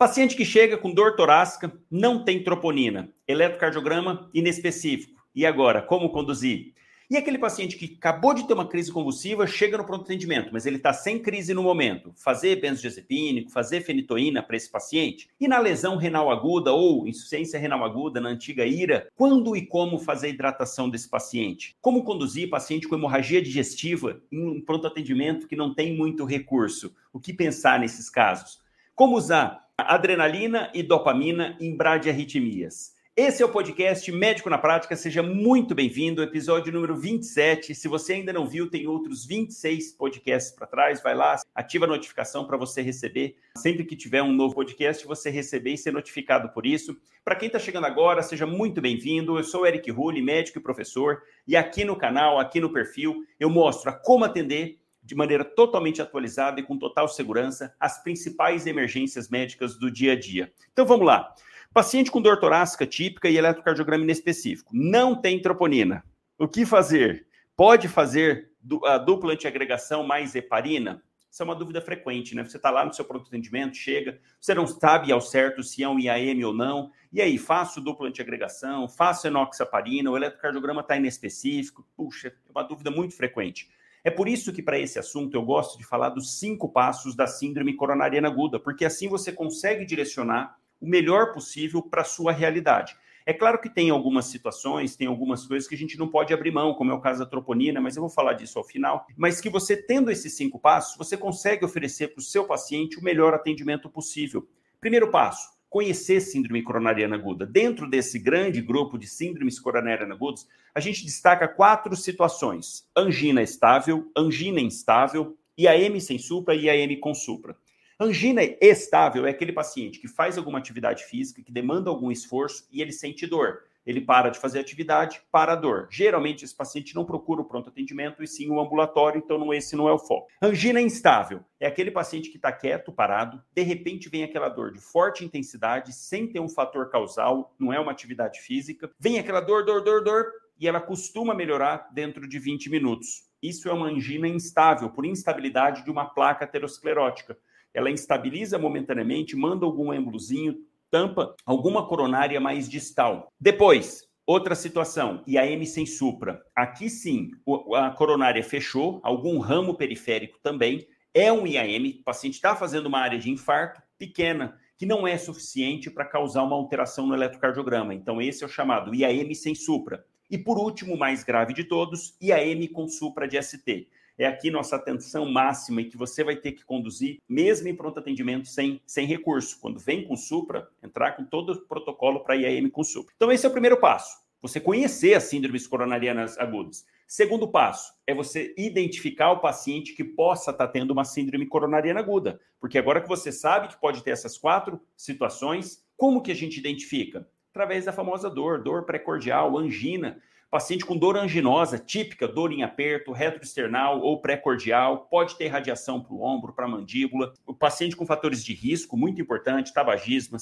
Paciente que chega com dor torácica, não tem troponina, eletrocardiograma inespecífico. E agora, como conduzir? E aquele paciente que acabou de ter uma crise convulsiva, chega no pronto atendimento, mas ele está sem crise no momento. Fazer benzodiazepínico, fazer fenitoína para esse paciente? E na lesão renal aguda ou insuficiência renal aguda, na antiga IRA, quando e como fazer a hidratação desse paciente? Como conduzir paciente com hemorragia digestiva em um pronto atendimento que não tem muito recurso? O que pensar nesses casos? Como usar adrenalina e dopamina em bradiarritmias? Esse é o podcast Médico na Prática, seja muito bem-vindo, episódio número 27. Se você ainda não viu, tem outros 26 podcasts para trás, vai lá, ativa a notificação para você receber. Sempre que tiver um novo podcast, você receber e ser notificado por isso. Para quem está chegando agora, seja muito bem-vindo. Eu sou Eric Rulli, médico e professor, e aqui no canal, aqui no perfil, eu mostro como atender de maneira totalmente atualizada e com total segurança as principais emergências médicas do dia a dia. Então vamos lá. Paciente com dor torácica típica e eletrocardiograma inespecífico. Não tem troponina. O que fazer? Pode fazer a dupla antiagregação mais heparina? Isso é uma dúvida frequente, né? Você está lá no seu pronto atendimento, chega, você não sabe ao certo se é um IAM ou não. E aí, faço dupla antiagregação, faço enoxaparina, o eletrocardiograma está inespecífico. Puxa, é uma dúvida muito frequente. É por isso que, para esse assunto, eu gosto de falar dos cinco passos da síndrome coronariana aguda, porque assim você consegue direcionar o melhor possível para a sua realidade. É claro que tem algumas situações, tem algumas coisas que a gente não pode abrir mão, como é o caso da troponina, mas eu vou falar disso ao final. Mas que você tendo esses cinco passos, você consegue oferecer para o seu paciente o melhor atendimento possível. Primeiro passo, conhecer síndrome coronariana aguda. Dentro desse grande grupo de síndromes coronariana agudas, a gente destaca quatro situações: angina estável, angina instável, IAM sem supra e IAM com supra. Angina estável é aquele paciente que faz alguma atividade física, que demanda algum esforço e ele sente dor. Ele para de fazer atividade, para a dor. Geralmente, esse paciente não procura o pronto atendimento e sim o ambulatório, então não, esse não é o foco. Angina instável é aquele paciente que está quieto, parado, de repente vem aquela dor de forte intensidade, sem ter um fator causal, não é uma atividade física. Vem aquela dor, dor, dor, dor, e ela costuma melhorar dentro de 20 minutos. Isso é uma angina instável, por instabilidade de uma placa aterosclerótica ela instabiliza momentaneamente, manda algum êmbolozinho, tampa alguma coronária mais distal. Depois, outra situação, IAM sem supra. Aqui sim, a coronária fechou, algum ramo periférico também. É um IAM, o paciente está fazendo uma área de infarto pequena, que não é suficiente para causar uma alteração no eletrocardiograma. Então, esse é o chamado IAM sem supra. E por último, mais grave de todos, IAM com supra de ST é aqui nossa atenção máxima e que você vai ter que conduzir, mesmo em pronto atendimento, sem, sem recurso. Quando vem com Supra, entrar com todo o protocolo para IAM com Supra. Então, esse é o primeiro passo. Você conhecer as síndromes coronarianas agudas. Segundo passo é você identificar o paciente que possa estar tendo uma síndrome coronariana aguda. Porque agora que você sabe que pode ter essas quatro situações, como que a gente identifica? Através da famosa dor, dor pré-cordial, angina. Paciente com dor anginosa, típica, dor em aperto, retroesternal ou pré-cordial, pode ter radiação para o ombro, para a mandíbula. O paciente com fatores de risco, muito importante, tabagismo,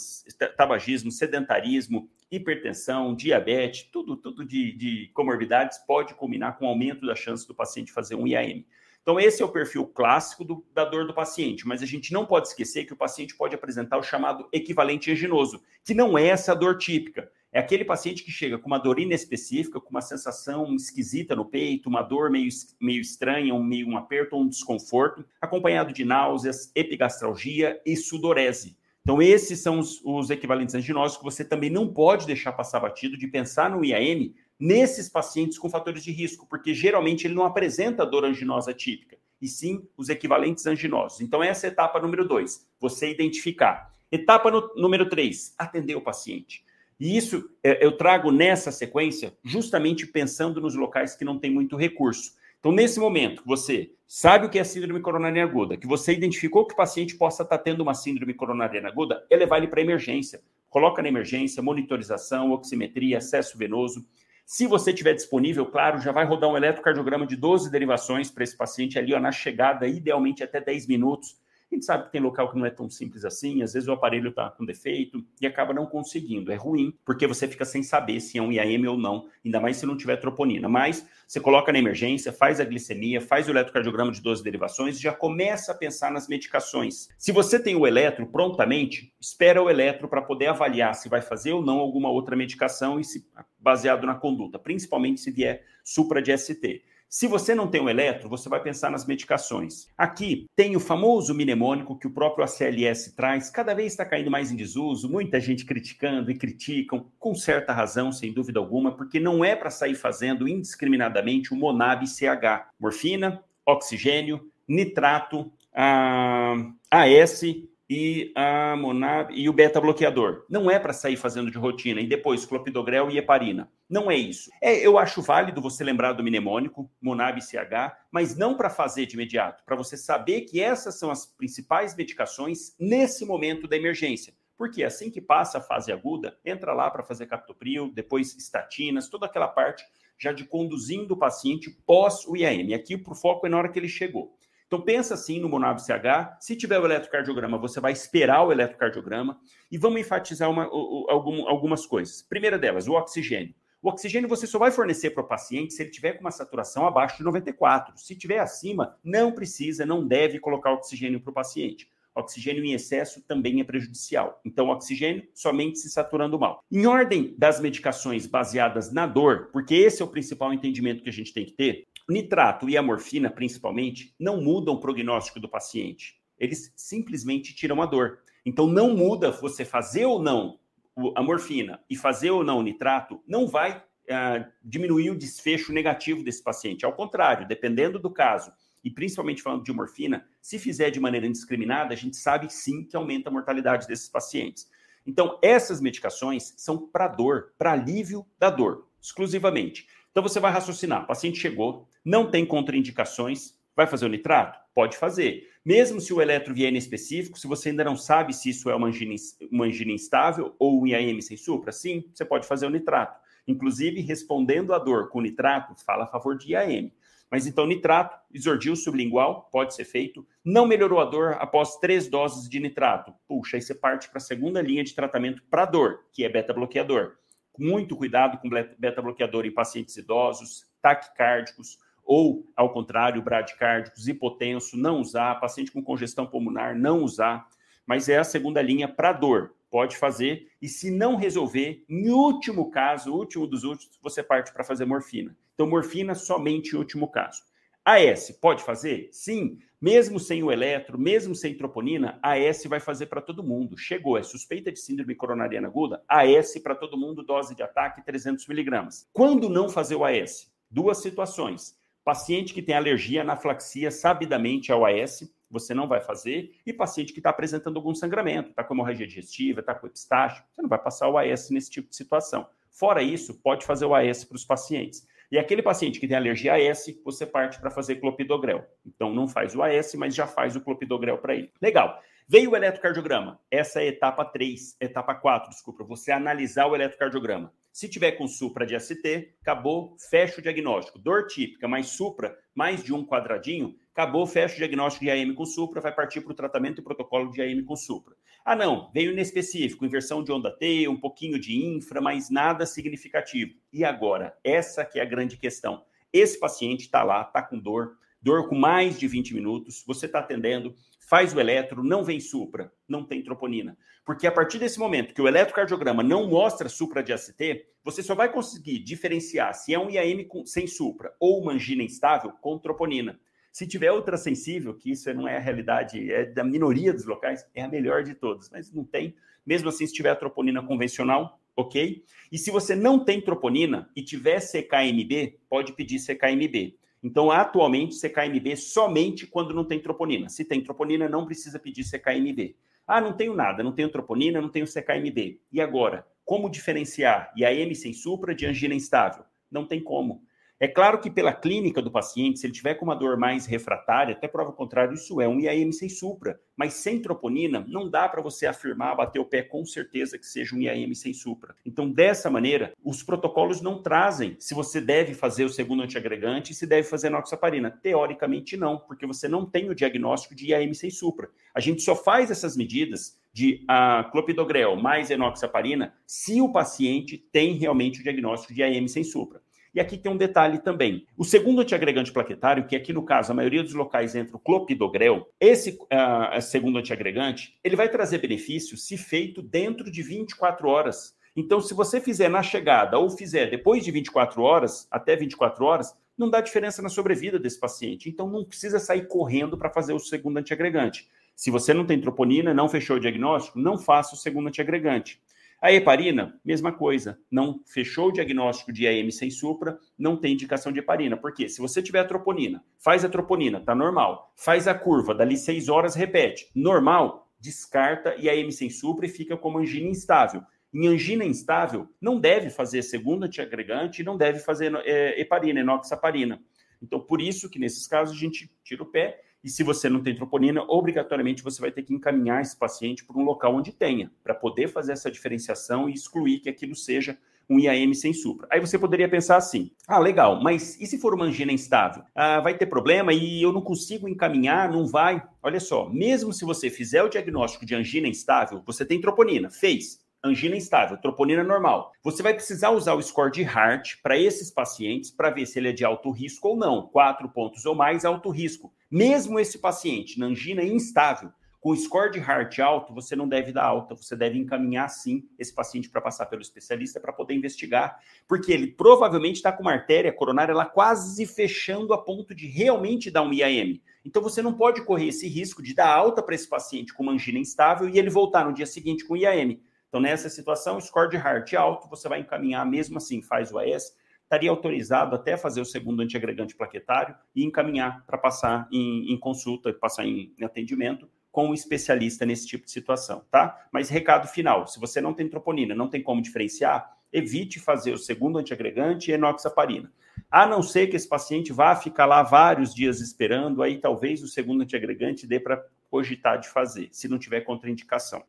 tabagismo sedentarismo, hipertensão, diabetes, tudo, tudo de, de comorbidades pode culminar com aumento da chance do paciente fazer um IAM. Então, esse é o perfil clássico do, da dor do paciente, mas a gente não pode esquecer que o paciente pode apresentar o chamado equivalente anginoso, que não é essa dor típica. É aquele paciente que chega com uma dor inespecífica, com uma sensação esquisita no peito, uma dor meio, meio estranha, um, meio um aperto ou um desconforto, acompanhado de náuseas, epigastralgia e sudorese. Então, esses são os, os equivalentes anginosos que você também não pode deixar passar batido de pensar no IAM nesses pacientes com fatores de risco, porque geralmente ele não apresenta dor anginosa típica, e sim os equivalentes anginosos. Então, essa é a etapa número dois, você identificar. Etapa no, número três, atender o paciente. E isso é, eu trago nessa sequência justamente pensando nos locais que não tem muito recurso. Então, nesse momento, você sabe o que é síndrome coronariana aguda, que você identificou que o paciente possa estar tendo uma síndrome coronariana aguda, é levar ele para emergência. Coloca na emergência, monitorização, oximetria, acesso venoso. Se você tiver disponível, claro, já vai rodar um eletrocardiograma de 12 derivações para esse paciente ali ó, na chegada, idealmente até 10 minutos A gente sabe que tem local que não é tão simples assim, às vezes o aparelho está com defeito e acaba não conseguindo. É ruim, porque você fica sem saber se é um IAM ou não, ainda mais se não tiver troponina. Mas você coloca na emergência, faz a glicemia, faz o eletrocardiograma de 12 derivações e já começa a pensar nas medicações. Se você tem o eletro prontamente, espera o eletro para poder avaliar se vai fazer ou não alguma outra medicação e se baseado na conduta, principalmente se vier supra de ST. Se você não tem o eletro, você vai pensar nas medicações. Aqui tem o famoso mnemônico que o próprio ACLS traz, cada vez está caindo mais em desuso, muita gente criticando e criticam, com certa razão, sem dúvida alguma, porque não é para sair fazendo indiscriminadamente o Monab CH, morfina, oxigênio, nitrato, AS e a Monab e o beta bloqueador. Não é para sair fazendo de rotina e depois clopidogrel e heparina. Não é isso. É, eu acho válido você lembrar do mnemônico, Monab CH, mas não para fazer de imediato, para você saber que essas são as principais medicações nesse momento da emergência. Porque assim que passa a fase aguda, entra lá para fazer captopril, depois estatinas, toda aquela parte já de conduzindo o paciente pós o IAM. Aqui o foco é na hora que ele chegou. Então pensa assim no Monab CH, se tiver o eletrocardiograma, você vai esperar o eletrocardiograma e vamos enfatizar uma, algumas coisas. Primeira delas, o oxigênio. O oxigênio você só vai fornecer para o paciente se ele tiver com uma saturação abaixo de 94. Se tiver acima, não precisa, não deve colocar oxigênio para o paciente. Oxigênio em excesso também é prejudicial. Então, oxigênio somente se saturando mal. Em ordem das medicações baseadas na dor, porque esse é o principal entendimento que a gente tem que ter, nitrato e a morfina, principalmente, não mudam o prognóstico do paciente. Eles simplesmente tiram a dor. Então, não muda você fazer ou não a morfina e fazer ou não o nitrato, não vai uh, diminuir o desfecho negativo desse paciente. Ao contrário, dependendo do caso, e principalmente falando de morfina, se fizer de maneira indiscriminada, a gente sabe sim que aumenta a mortalidade desses pacientes. Então, essas medicações são para dor, para alívio da dor, exclusivamente. Então você vai raciocinar: o paciente chegou, não tem contraindicações, vai fazer o nitrato? Pode fazer. Mesmo se o eletro vier específico, se você ainda não sabe se isso é uma angina, uma angina instável ou um IAM sem supra, sim, você pode fazer o nitrato. Inclusive, respondendo à dor com nitrato, fala a favor de IAM. Mas então, nitrato, isordil sublingual, pode ser feito. Não melhorou a dor após três doses de nitrato. Puxa, aí você parte para a segunda linha de tratamento para dor, que é beta-bloqueador muito cuidado com beta-bloqueador em pacientes idosos, taquicárdicos, ou, ao contrário, bradicárdicos, hipotenso, não usar, paciente com congestão pulmonar, não usar, mas é a segunda linha para dor, pode fazer, e se não resolver, em último caso, último dos últimos, você parte para fazer morfina. Então, morfina somente em último caso. AS, pode fazer? Sim, mesmo sem o eletro, mesmo sem troponina, AS vai fazer para todo mundo. Chegou, é suspeita de síndrome coronariana aguda, AS para todo mundo, dose de ataque 300 miligramas. Quando não fazer o AS? Duas situações. Paciente que tem alergia, anaflaxia, sabidamente ao AS, você não vai fazer. E paciente que está apresentando algum sangramento, está com hemorragia digestiva, está com epistaxe, você não vai passar o AS nesse tipo de situação. Fora isso, pode fazer o AS para os pacientes. E aquele paciente que tem alergia a AS, você parte para fazer clopidogrel. Então não faz o AS, mas já faz o clopidogrel para ele. Legal. Veio o eletrocardiograma. Essa é a etapa 3, etapa 4, desculpa, você analisar o eletrocardiograma. Se tiver com supra de ST, acabou, fecha o diagnóstico. Dor típica, mais supra, mais de um quadradinho, acabou, fecha o diagnóstico de AM com supra, vai partir para o tratamento e protocolo de AM com supra. Ah, não, veio inespecífico, inversão de onda T, um pouquinho de infra, mas nada significativo. E agora? Essa que é a grande questão. Esse paciente está lá, está com dor, dor com mais de 20 minutos, você está atendendo, faz o eletro, não vem supra, não tem troponina. Porque a partir desse momento que o eletrocardiograma não mostra supra de ACT, você só vai conseguir diferenciar se é um IAM sem supra ou uma angina instável com troponina. Se tiver outra sensível, que isso não é a realidade, é da minoria dos locais, é a melhor de todas, mas não tem. Mesmo assim, se tiver a troponina convencional, ok? E se você não tem troponina e tiver CKMB, pode pedir CKMB. Então, atualmente, CKMB somente quando não tem troponina. Se tem troponina, não precisa pedir CKMB. Ah, não tenho nada, não tenho troponina, não tenho CKMB. E agora? Como diferenciar IAM sem supra de angina instável? Não tem como. É claro que pela clínica do paciente, se ele tiver com uma dor mais refratária, até prova contrário, isso é um IAM sem supra. Mas sem troponina, não dá para você afirmar, bater o pé com certeza que seja um IAM sem supra. Então, dessa maneira, os protocolos não trazem se você deve fazer o segundo antiagregante e se deve fazer noxaparina. Teoricamente, não, porque você não tem o diagnóstico de IAM sem supra. A gente só faz essas medidas de a clopidogrel mais enoxaparina se o paciente tem realmente o diagnóstico de IAM sem supra. E aqui tem um detalhe também. O segundo antiagregante plaquetário, que aqui no caso a maioria dos locais entra o clopidogrel, esse uh, segundo antiagregante, ele vai trazer benefício se feito dentro de 24 horas. Então, se você fizer na chegada ou fizer depois de 24 horas, até 24 horas, não dá diferença na sobrevida desse paciente. Então, não precisa sair correndo para fazer o segundo antiagregante. Se você não tem troponina, não fechou o diagnóstico, não faça o segundo antiagregante. A heparina, mesma coisa, não fechou o diagnóstico de IAM sem supra, não tem indicação de heparina. Por quê? Se você tiver a troponina, faz a troponina, tá normal. Faz a curva, dali seis horas, repete. Normal, descarta IAM sem supra e fica como angina instável. Em angina instável, não deve fazer segunda antiagregante e não deve fazer é, heparina, enoxaparina. Então, por isso que nesses casos a gente tira o pé e se você não tem troponina, obrigatoriamente você vai ter que encaminhar esse paciente para um local onde tenha, para poder fazer essa diferenciação e excluir que aquilo seja um IAM sem supra. Aí você poderia pensar assim: ah, legal, mas e se for uma angina instável? Ah, vai ter problema e eu não consigo encaminhar, não vai? Olha só, mesmo se você fizer o diagnóstico de angina instável, você tem troponina, fez angina instável, troponina normal. Você vai precisar usar o score de Hart para esses pacientes para ver se ele é de alto risco ou não. Quatro pontos ou mais, alto risco. Mesmo esse paciente na angina instável, com score de Hart alto, você não deve dar alta, você deve encaminhar sim esse paciente para passar pelo especialista para poder investigar, porque ele provavelmente está com uma artéria coronária lá quase fechando a ponto de realmente dar um IAM. Então você não pode correr esse risco de dar alta para esse paciente com uma angina instável e ele voltar no dia seguinte com IAM. Então, nessa situação, score de Hart alto, você vai encaminhar mesmo assim, faz o AS, estaria autorizado até fazer o segundo antiagregante plaquetário e encaminhar para passar em, em, consulta, passar em, em atendimento com um especialista nesse tipo de situação, tá? Mas recado final, se você não tem troponina, não tem como diferenciar, evite fazer o segundo antiagregante e enoxaparina. A não ser que esse paciente vá ficar lá vários dias esperando, aí talvez o segundo antiagregante dê para cogitar de fazer, se não tiver contraindicação.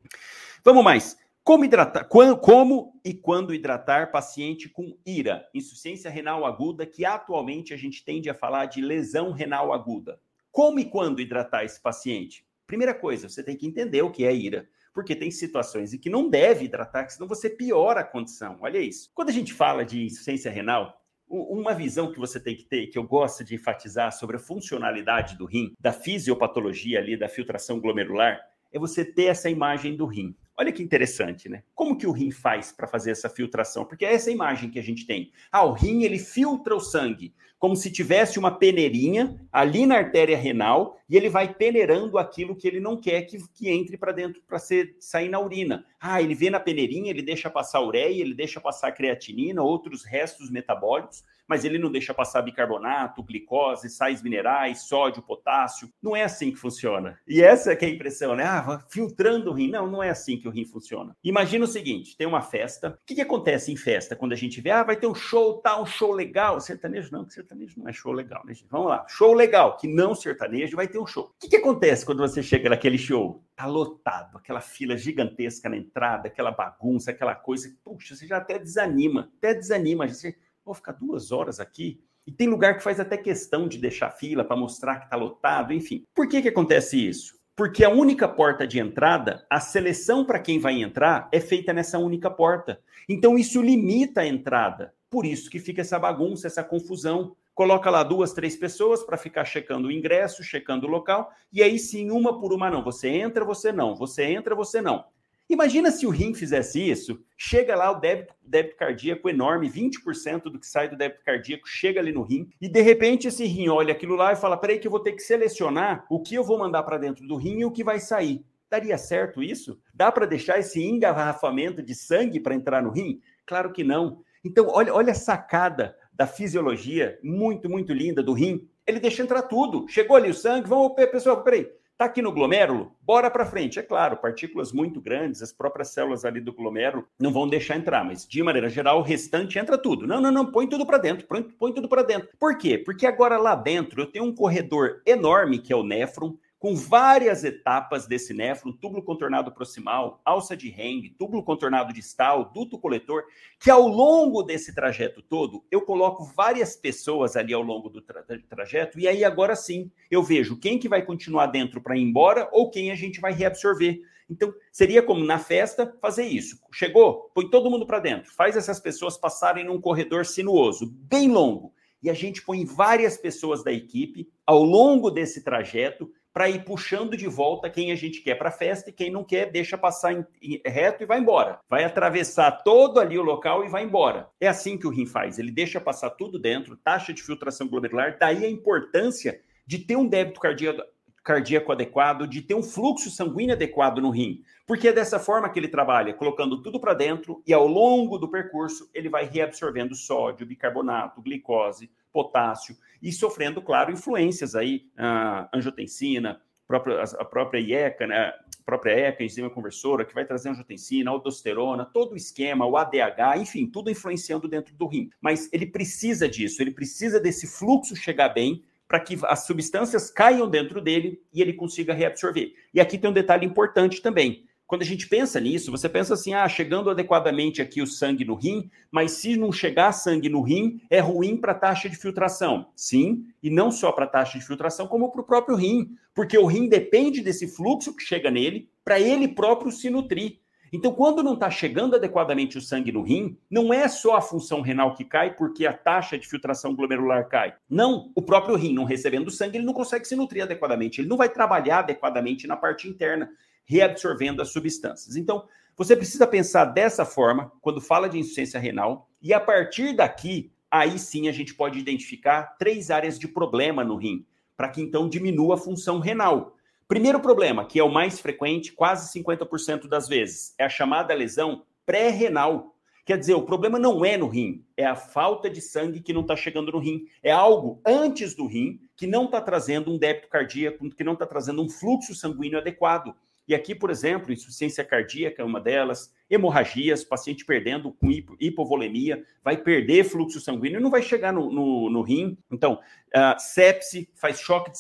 Vamos mais. Como hidratar? Como e quando hidratar paciente com IRA, insuficiência renal aguda, que atualmente a gente tende a falar de lesão renal aguda. Como e quando hidratar esse paciente? Primeira coisa, você tem que entender o que é IRA, porque tem situações em que não deve hidratar, senão você piora a condição. Olha isso. Quando a gente fala de insuficiência renal, uma visão que você tem que ter, que eu gosto de enfatizar sobre a funcionalidade do rim, da fisiopatologia ali, da filtração glomerular, é você ter essa imagem do rim. Olha que interessante, né? Como que o rim faz para fazer essa filtração? Porque é essa imagem que a gente tem. Ah, o rim ele filtra o sangue, como se tivesse uma peneirinha ali na artéria renal e ele vai peneirando aquilo que ele não quer que, que entre para dentro para sair na urina. Ah, ele vê na peneirinha, ele deixa passar ureia, ele deixa passar creatinina, outros restos metabólicos mas ele não deixa passar bicarbonato, glicose, sais minerais, sódio, potássio. Não é assim que funciona. E essa é que é a impressão, né? Ah, filtrando o rim. Não, não é assim que o rim funciona. Imagina o seguinte: tem uma festa. O que, que acontece em festa quando a gente vê, ah, vai ter um show, tá, um show legal. Sertanejo não, que sertanejo não é show legal, né, gente? Vamos lá. Show legal, que não sertanejo, vai ter um show. O que, que acontece quando você chega naquele show? Tá lotado, aquela fila gigantesca na entrada, aquela bagunça, aquela coisa. Puxa, você já até desanima, até desanima. Você vou ficar duas horas aqui. E tem lugar que faz até questão de deixar fila para mostrar que está lotado, enfim. Por que, que acontece isso? Porque a única porta de entrada, a seleção para quem vai entrar é feita nessa única porta. Então isso limita a entrada. Por isso que fica essa bagunça, essa confusão. Coloca lá duas, três pessoas para ficar checando o ingresso, checando o local, e aí sim, uma por uma não. Você entra, você não. Você entra, você não. Imagina se o rim fizesse isso, chega lá o débito, débito cardíaco enorme, 20% do que sai do débito cardíaco chega ali no rim, e de repente esse rim olha aquilo lá e fala: peraí, que eu vou ter que selecionar o que eu vou mandar para dentro do rim e o que vai sair. Daria certo isso? Dá para deixar esse engarrafamento de sangue para entrar no rim? Claro que não. Então, olha, olha a sacada da fisiologia muito, muito linda do rim. Ele deixa entrar tudo. Chegou ali o sangue, vamos, pessoal, peraí, Tá aqui no glomérulo? Bora para frente. É claro, partículas muito grandes, as próprias células ali do glomérulo não vão deixar entrar, mas de maneira geral, o restante entra tudo. Não, não, não, põe tudo para dentro, põe, põe tudo para dentro. Por quê? Porque agora lá dentro eu tenho um corredor enorme que é o néfron, com várias etapas desse néfron, túbulo contornado proximal, alça de Heng, túbulo contornado distal, duto coletor, que ao longo desse trajeto todo, eu coloco várias pessoas ali ao longo do tra trajeto, e aí agora sim, eu vejo quem que vai continuar dentro para ir embora ou quem a gente vai reabsorver. Então, seria como na festa fazer isso. Chegou, põe todo mundo para dentro, faz essas pessoas passarem num corredor sinuoso, bem longo, e a gente põe várias pessoas da equipe ao longo desse trajeto para ir puxando de volta quem a gente quer para a festa e quem não quer deixa passar em, em, reto e vai embora. Vai atravessar todo ali o local e vai embora. É assim que o rim faz. Ele deixa passar tudo dentro, taxa de filtração glomerular, daí a importância de ter um débito cardíaco, cardíaco adequado, de ter um fluxo sanguíneo adequado no rim. Porque é dessa forma que ele trabalha, colocando tudo para dentro e ao longo do percurso ele vai reabsorvendo sódio, bicarbonato, glicose, potássio e sofrendo, claro, influências aí, a angiotensina, a própria IECA, né? a própria ECA, enzima conversora, que vai trazer angiotensina, aldosterona, todo o esquema, o ADH, enfim, tudo influenciando dentro do rim. Mas ele precisa disso, ele precisa desse fluxo chegar bem para que as substâncias caiam dentro dele e ele consiga reabsorver. E aqui tem um detalhe importante também quando a gente pensa nisso, você pensa assim: ah, chegando adequadamente aqui o sangue no rim, mas se não chegar sangue no rim, é ruim para a taxa de filtração. Sim, e não só para a taxa de filtração, como para o próprio rim, porque o rim depende desse fluxo que chega nele para ele próprio se nutrir. Então, quando não está chegando adequadamente o sangue no rim, não é só a função renal que cai porque a taxa de filtração glomerular cai. Não, o próprio rim não recebendo sangue, ele não consegue se nutrir adequadamente, ele não vai trabalhar adequadamente na parte interna reabsorvendo as substâncias. Então, você precisa pensar dessa forma quando fala de insuficiência renal, e a partir daqui, aí sim a gente pode identificar três áreas de problema no rim, para que então diminua a função renal. Primeiro problema, que é o mais frequente, quase 50% das vezes, é a chamada lesão pré-renal. Quer dizer, o problema não é no rim, é a falta de sangue que não está chegando no rim. É algo antes do rim que não está trazendo um débito cardíaco, que não está trazendo um fluxo sanguíneo adequado. E aqui, por exemplo, insuficiência cardíaca é uma delas, hemorragias, paciente perdendo com hipovolemia, vai perder fluxo sanguíneo, não vai chegar no, no, no rim. Então, uh, sepse, faz choque,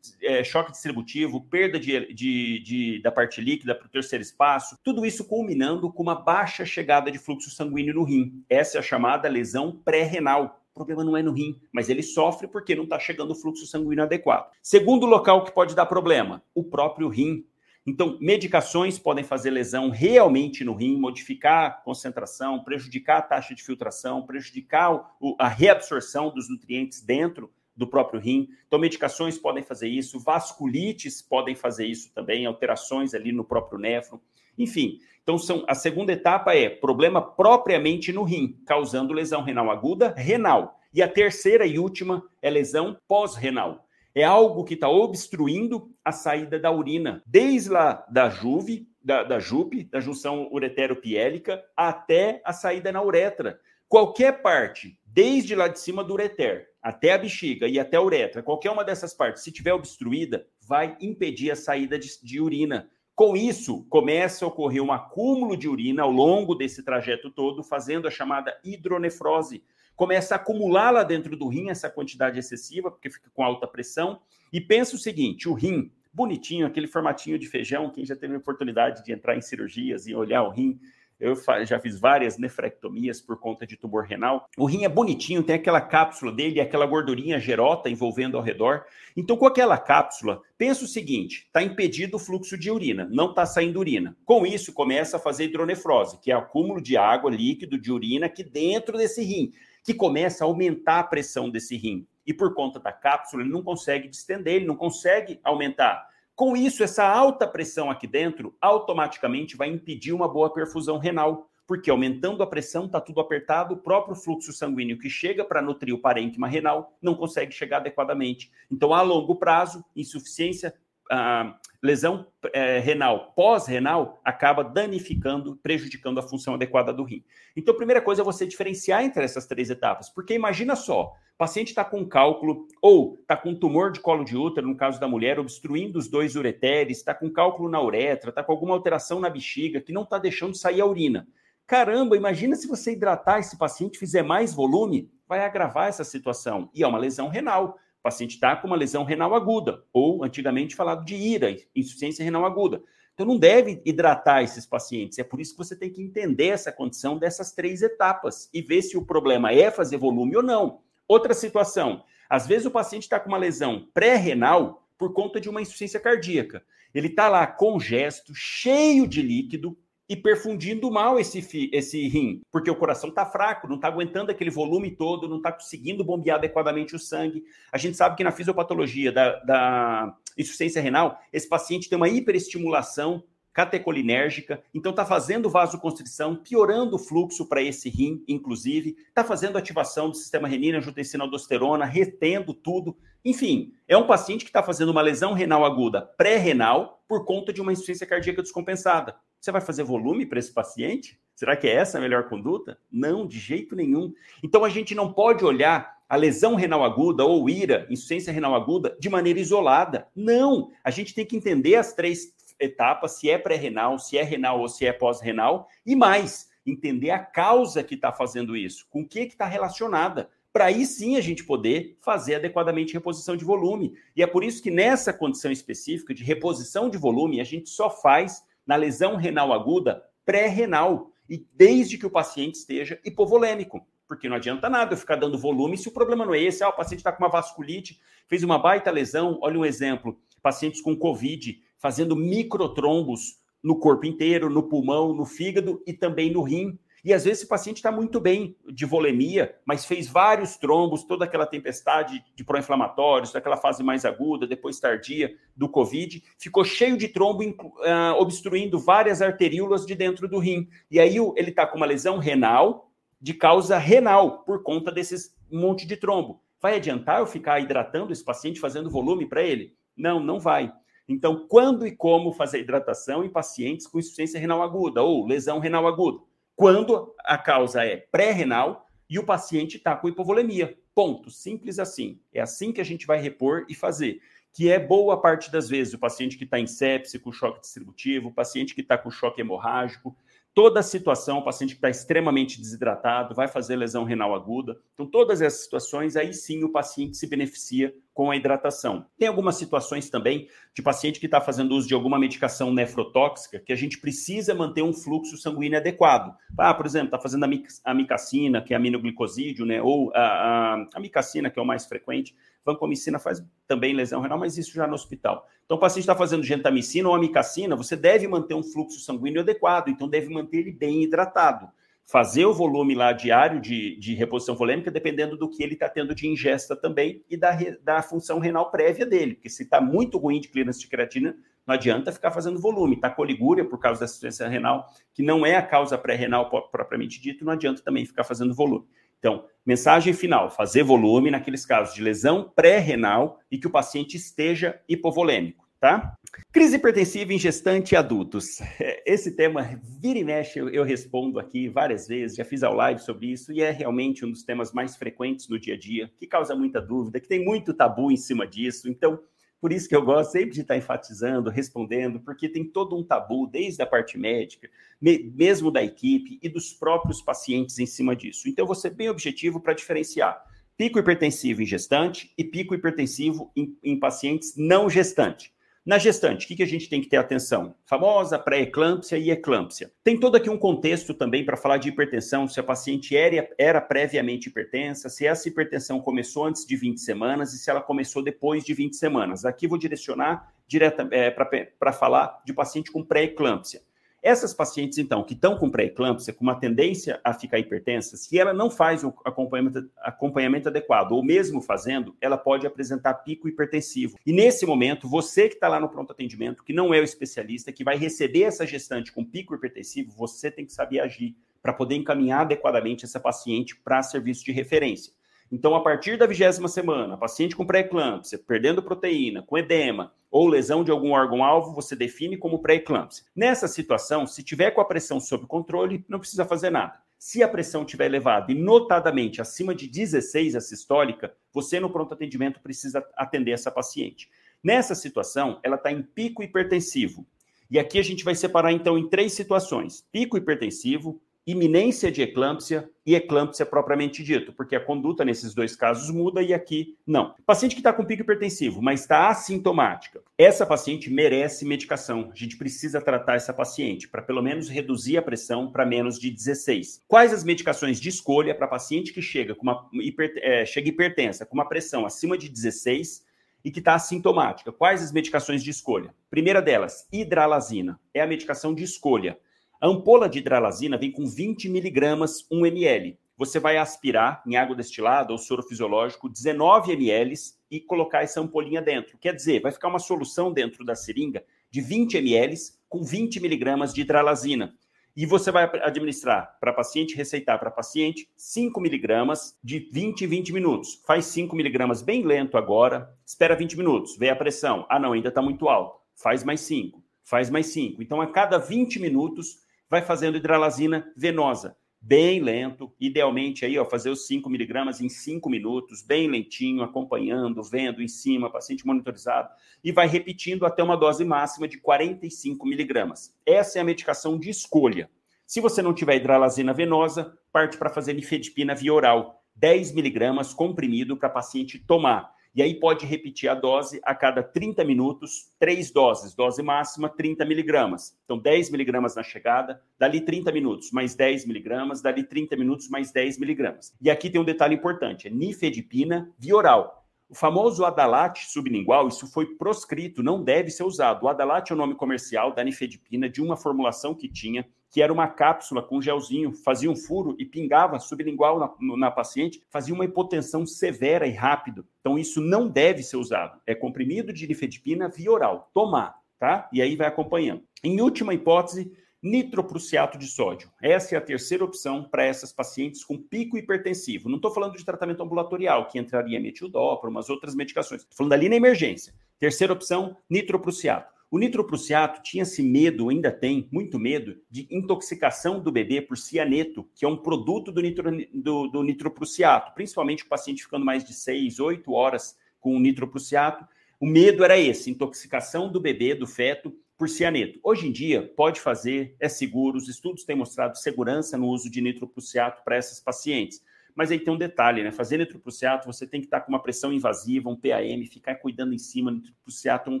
é, choque distributivo, perda de, de, de da parte líquida para o terceiro espaço, tudo isso culminando com uma baixa chegada de fluxo sanguíneo no rim. Essa é a chamada lesão pré-renal. O problema não é no rim, mas ele sofre porque não está chegando o fluxo sanguíneo adequado. Segundo local que pode dar problema, o próprio rim. Então, medicações podem fazer lesão realmente no rim, modificar a concentração, prejudicar a taxa de filtração, prejudicar a reabsorção dos nutrientes dentro do próprio rim. Então, medicações podem fazer isso, vasculites podem fazer isso também, alterações ali no próprio néfron. Enfim, então são, a segunda etapa é problema propriamente no rim, causando lesão renal aguda, renal. E a terceira e última é lesão pós-renal é algo que está obstruindo a saída da urina, desde lá da juve, da, da JUP, da junção uretero-piélica, até a saída na uretra. Qualquer parte, desde lá de cima do ureter, até a bexiga e até a uretra, qualquer uma dessas partes, se tiver obstruída, vai impedir a saída de, de urina. Com isso, começa a ocorrer um acúmulo de urina ao longo desse trajeto todo, fazendo a chamada hidronefrose, começa a acumular lá dentro do rim essa quantidade excessiva, porque fica com alta pressão. E pensa o seguinte: o rim, bonitinho, aquele formatinho de feijão, quem já teve a oportunidade de entrar em cirurgias e olhar o rim, eu já fiz várias nefrectomias por conta de tumor renal. O rim é bonitinho, tem aquela cápsula dele, aquela gordurinha gerota envolvendo ao redor. Então, com aquela cápsula, pensa o seguinte: está impedido o fluxo de urina, não está saindo urina. Com isso, começa a fazer hidronefrose, que é acúmulo de água, líquido, de urina aqui dentro desse rim que começa a aumentar a pressão desse rim. E por conta da cápsula, ele não consegue distender, ele não consegue aumentar. Com isso, essa alta pressão aqui dentro automaticamente vai impedir uma boa perfusão renal, porque aumentando a pressão, está tudo apertado, o próprio fluxo sanguíneo que chega para nutrir o parênquima renal não consegue chegar adequadamente. Então, a longo prazo, insuficiência a lesão é, renal pós-renal acaba danificando, prejudicando a função adequada do rim. Então, a primeira coisa é você diferenciar entre essas três etapas, porque imagina só, o paciente está com cálculo ou está com tumor de colo de útero, no caso da mulher, obstruindo os dois ureteres, está com cálculo na uretra, está com alguma alteração na bexiga que não está deixando sair a urina. Caramba, imagina se você hidratar esse paciente, fizer mais volume, vai agravar essa situação. E é uma lesão renal. Paciente está com uma lesão renal aguda, ou antigamente falado de IRA, insuficiência renal aguda. Então não deve hidratar esses pacientes. É por isso que você tem que entender essa condição dessas três etapas e ver se o problema é fazer volume ou não. Outra situação, às vezes o paciente está com uma lesão pré-renal por conta de uma insuficiência cardíaca. Ele está lá congesto, cheio de líquido, e perfundindo mal esse, esse rim, porque o coração está fraco, não está aguentando aquele volume todo, não está conseguindo bombear adequadamente o sangue. A gente sabe que na fisiopatologia da, da insuficiência renal, esse paciente tem uma hiperestimulação catecolinérgica, então está fazendo vasoconstrição, piorando o fluxo para esse rim, inclusive, está fazendo ativação do sistema renina, angiotensina, aldosterona, retendo tudo. Enfim, é um paciente que está fazendo uma lesão renal aguda pré-renal por conta de uma insuficiência cardíaca descompensada. Você vai fazer volume para esse paciente? Será que é essa a melhor conduta? Não, de jeito nenhum. Então a gente não pode olhar a lesão renal aguda ou IRA, insuficiência renal aguda, de maneira isolada. Não, a gente tem que entender as três etapas, se é pré-renal, se é renal ou se é pós-renal, e mais, entender a causa que está fazendo isso, com o que está relacionada, para aí sim a gente poder fazer adequadamente reposição de volume. E é por isso que nessa condição específica de reposição de volume, a gente só faz na lesão renal aguda pré-renal e desde que o paciente esteja hipovolêmico. Porque não adianta nada eu ficar dando volume se o problema não é esse. Ah, o paciente está com uma vasculite, fez uma baita lesão. Olha um exemplo: pacientes com Covid fazendo microtrombos no corpo inteiro, no pulmão, no fígado e também no rim. E às vezes o paciente está muito bem de volemia, mas fez vários trombos, toda aquela tempestade de pró-inflamatórios, daquela fase mais aguda, depois tardia do Covid, ficou cheio de trombo, uh, obstruindo várias arteríolas de dentro do rim. E aí ele está com uma lesão renal, de causa renal, por conta desses monte de trombo. Vai adiantar eu ficar hidratando esse paciente, fazendo volume para ele? Não, não vai. Então, quando e como fazer hidratação em pacientes com insuficiência renal aguda ou lesão renal aguda? Quando a causa é pré-renal e o paciente está com hipovolemia. Ponto. Simples assim. É assim que a gente vai repor e fazer. Que é boa parte das vezes o paciente que está em sepse com choque distributivo, o paciente que está com choque hemorrágico, toda a situação, o paciente que está extremamente desidratado, vai fazer lesão renal aguda. Então, todas essas situações, aí sim o paciente se beneficia com a hidratação. Tem algumas situações também de paciente que está fazendo uso de alguma medicação nefrotóxica que a gente precisa manter um fluxo sanguíneo adequado. Ah, por exemplo, está fazendo a micacina, que é aminoglicosídeo, né? Ou a, a, a micacina, que é o mais frequente. Vancomicina faz também lesão renal, mas isso já no hospital. Então, o paciente está fazendo gentamicina ou amicacina, você deve manter um fluxo sanguíneo adequado, então deve manter ele bem hidratado. Fazer o volume lá diário de, de reposição volêmica, dependendo do que ele está tendo de ingesta também e da, da função renal prévia dele, porque se está muito ruim de clearance de creatina, não adianta ficar fazendo volume. Está coligúria por causa da insuficiência renal, que não é a causa pré-renal propriamente dito, não adianta também ficar fazendo volume. Então, mensagem final: fazer volume naqueles casos de lesão pré-renal e que o paciente esteja hipovolêmico, tá? Crise hipertensiva em gestante e adultos. Esse tema, vira e mexe, eu, eu respondo aqui várias vezes, já fiz ao live sobre isso, e é realmente um dos temas mais frequentes no dia a dia, que causa muita dúvida, que tem muito tabu em cima disso. Então, por isso que eu gosto sempre de estar enfatizando, respondendo, porque tem todo um tabu, desde a parte médica, mesmo da equipe e dos próprios pacientes em cima disso. Então, eu vou ser bem objetivo para diferenciar pico hipertensivo em gestante e pico hipertensivo em, em pacientes não gestante. Na gestante, o que, que a gente tem que ter atenção? Famosa pré-eclâmpsia e eclâmpsia. Tem todo aqui um contexto também para falar de hipertensão, se a paciente era, era previamente hipertensa, se essa hipertensão começou antes de 20 semanas e se ela começou depois de 20 semanas. Aqui vou direcionar direta, é, para falar de paciente com pré-eclâmpsia. Essas pacientes, então, que estão com pré-eclâmpsia, com uma tendência a ficar hipertensa, se ela não faz o acompanhamento, acompanhamento adequado, ou mesmo fazendo, ela pode apresentar pico hipertensivo. E nesse momento, você que está lá no pronto atendimento, que não é o especialista, que vai receber essa gestante com pico hipertensivo, você tem que saber agir para poder encaminhar adequadamente essa paciente para serviço de referência. Então, a partir da vigésima semana, paciente com pré-eclâmpsia, perdendo proteína, com edema ou lesão de algum órgão-alvo, você define como pré-eclâmpsia. Nessa situação, se tiver com a pressão sob controle, não precisa fazer nada. Se a pressão estiver elevada e notadamente acima de 16 a sistólica, você no pronto atendimento precisa atender essa paciente. Nessa situação, ela está em pico hipertensivo. E aqui a gente vai separar então em três situações: pico hipertensivo, iminência de eclâmpsia e eclâmpsia propriamente dito, porque a conduta nesses dois casos muda e aqui não. Paciente que está com pico hipertensivo, mas está assintomática, essa paciente merece medicação. A gente precisa tratar essa paciente para pelo menos reduzir a pressão para menos de 16. Quais as medicações de escolha para paciente que chega com uma hiper, é, chega hipertensa, com uma pressão acima de 16 e que está assintomática? Quais as medicações de escolha? Primeira delas, hidralazina. É a medicação de escolha. A ampola de hidralazina vem com 20 miligramas 1 ml. Você vai aspirar em água destilada ou soro fisiológico 19 ml e colocar essa ampolinha dentro. Quer dizer, vai ficar uma solução dentro da seringa de 20 ml com 20 miligramas de hidralazina. E você vai administrar para paciente, receitar para paciente 5 miligramas de 20 em 20 minutos. Faz 5 miligramas bem lento agora, espera 20 minutos, vê a pressão. Ah, não, ainda está muito alto. Faz mais 5, faz mais 5. Então, a cada 20 minutos, vai fazendo hidralazina venosa, bem lento, idealmente aí, ó, fazer os 5 miligramas em 5 minutos, bem lentinho, acompanhando, vendo em cima, paciente monitorizado, e vai repetindo até uma dose máxima de 45 miligramas. Essa é a medicação de escolha. Se você não tiver hidralazina venosa, parte para fazer nifedipina via oral, 10 miligramas comprimido para paciente tomar. E aí pode repetir a dose a cada 30 minutos, três doses, dose máxima 30 miligramas. Então, 10 miligramas na chegada, dali 30 minutos, mais 10 miligramas, dali 30 minutos, mais 10 miligramas. E aqui tem um detalhe importante, é nifedipina via oral. O famoso Adalate sublingual, isso foi proscrito, não deve ser usado. O Adalate é o nome comercial da nifedipina de uma formulação que tinha que era uma cápsula com gelzinho, fazia um furo e pingava sublingual na, na paciente, fazia uma hipotensão severa e rápido. Então, isso não deve ser usado. É comprimido de nifedipina via oral. Tomar, tá? E aí vai acompanhando. Em última hipótese, nitroprusiato de sódio. Essa é a terceira opção para essas pacientes com pico hipertensivo. Não estou falando de tratamento ambulatorial, que entraria metildopra, umas outras medicações. Estou falando ali na emergência. Terceira opção, nitroprusiato. O nitroprusiato tinha-se medo, ainda tem muito medo, de intoxicação do bebê por cianeto, que é um produto do, nitro, do, do nitroprusiato, principalmente o paciente ficando mais de 6, 8 horas com o nitroprusiato. O medo era esse, intoxicação do bebê, do feto, por cianeto. Hoje em dia, pode fazer, é seguro, os estudos têm mostrado segurança no uso de nitroprusiato para essas pacientes. Mas aí tem um detalhe, né? Fazer nitroprusiato, você tem que estar com uma pressão invasiva, um PAM, ficar cuidando em cima. Nitroprusiato é um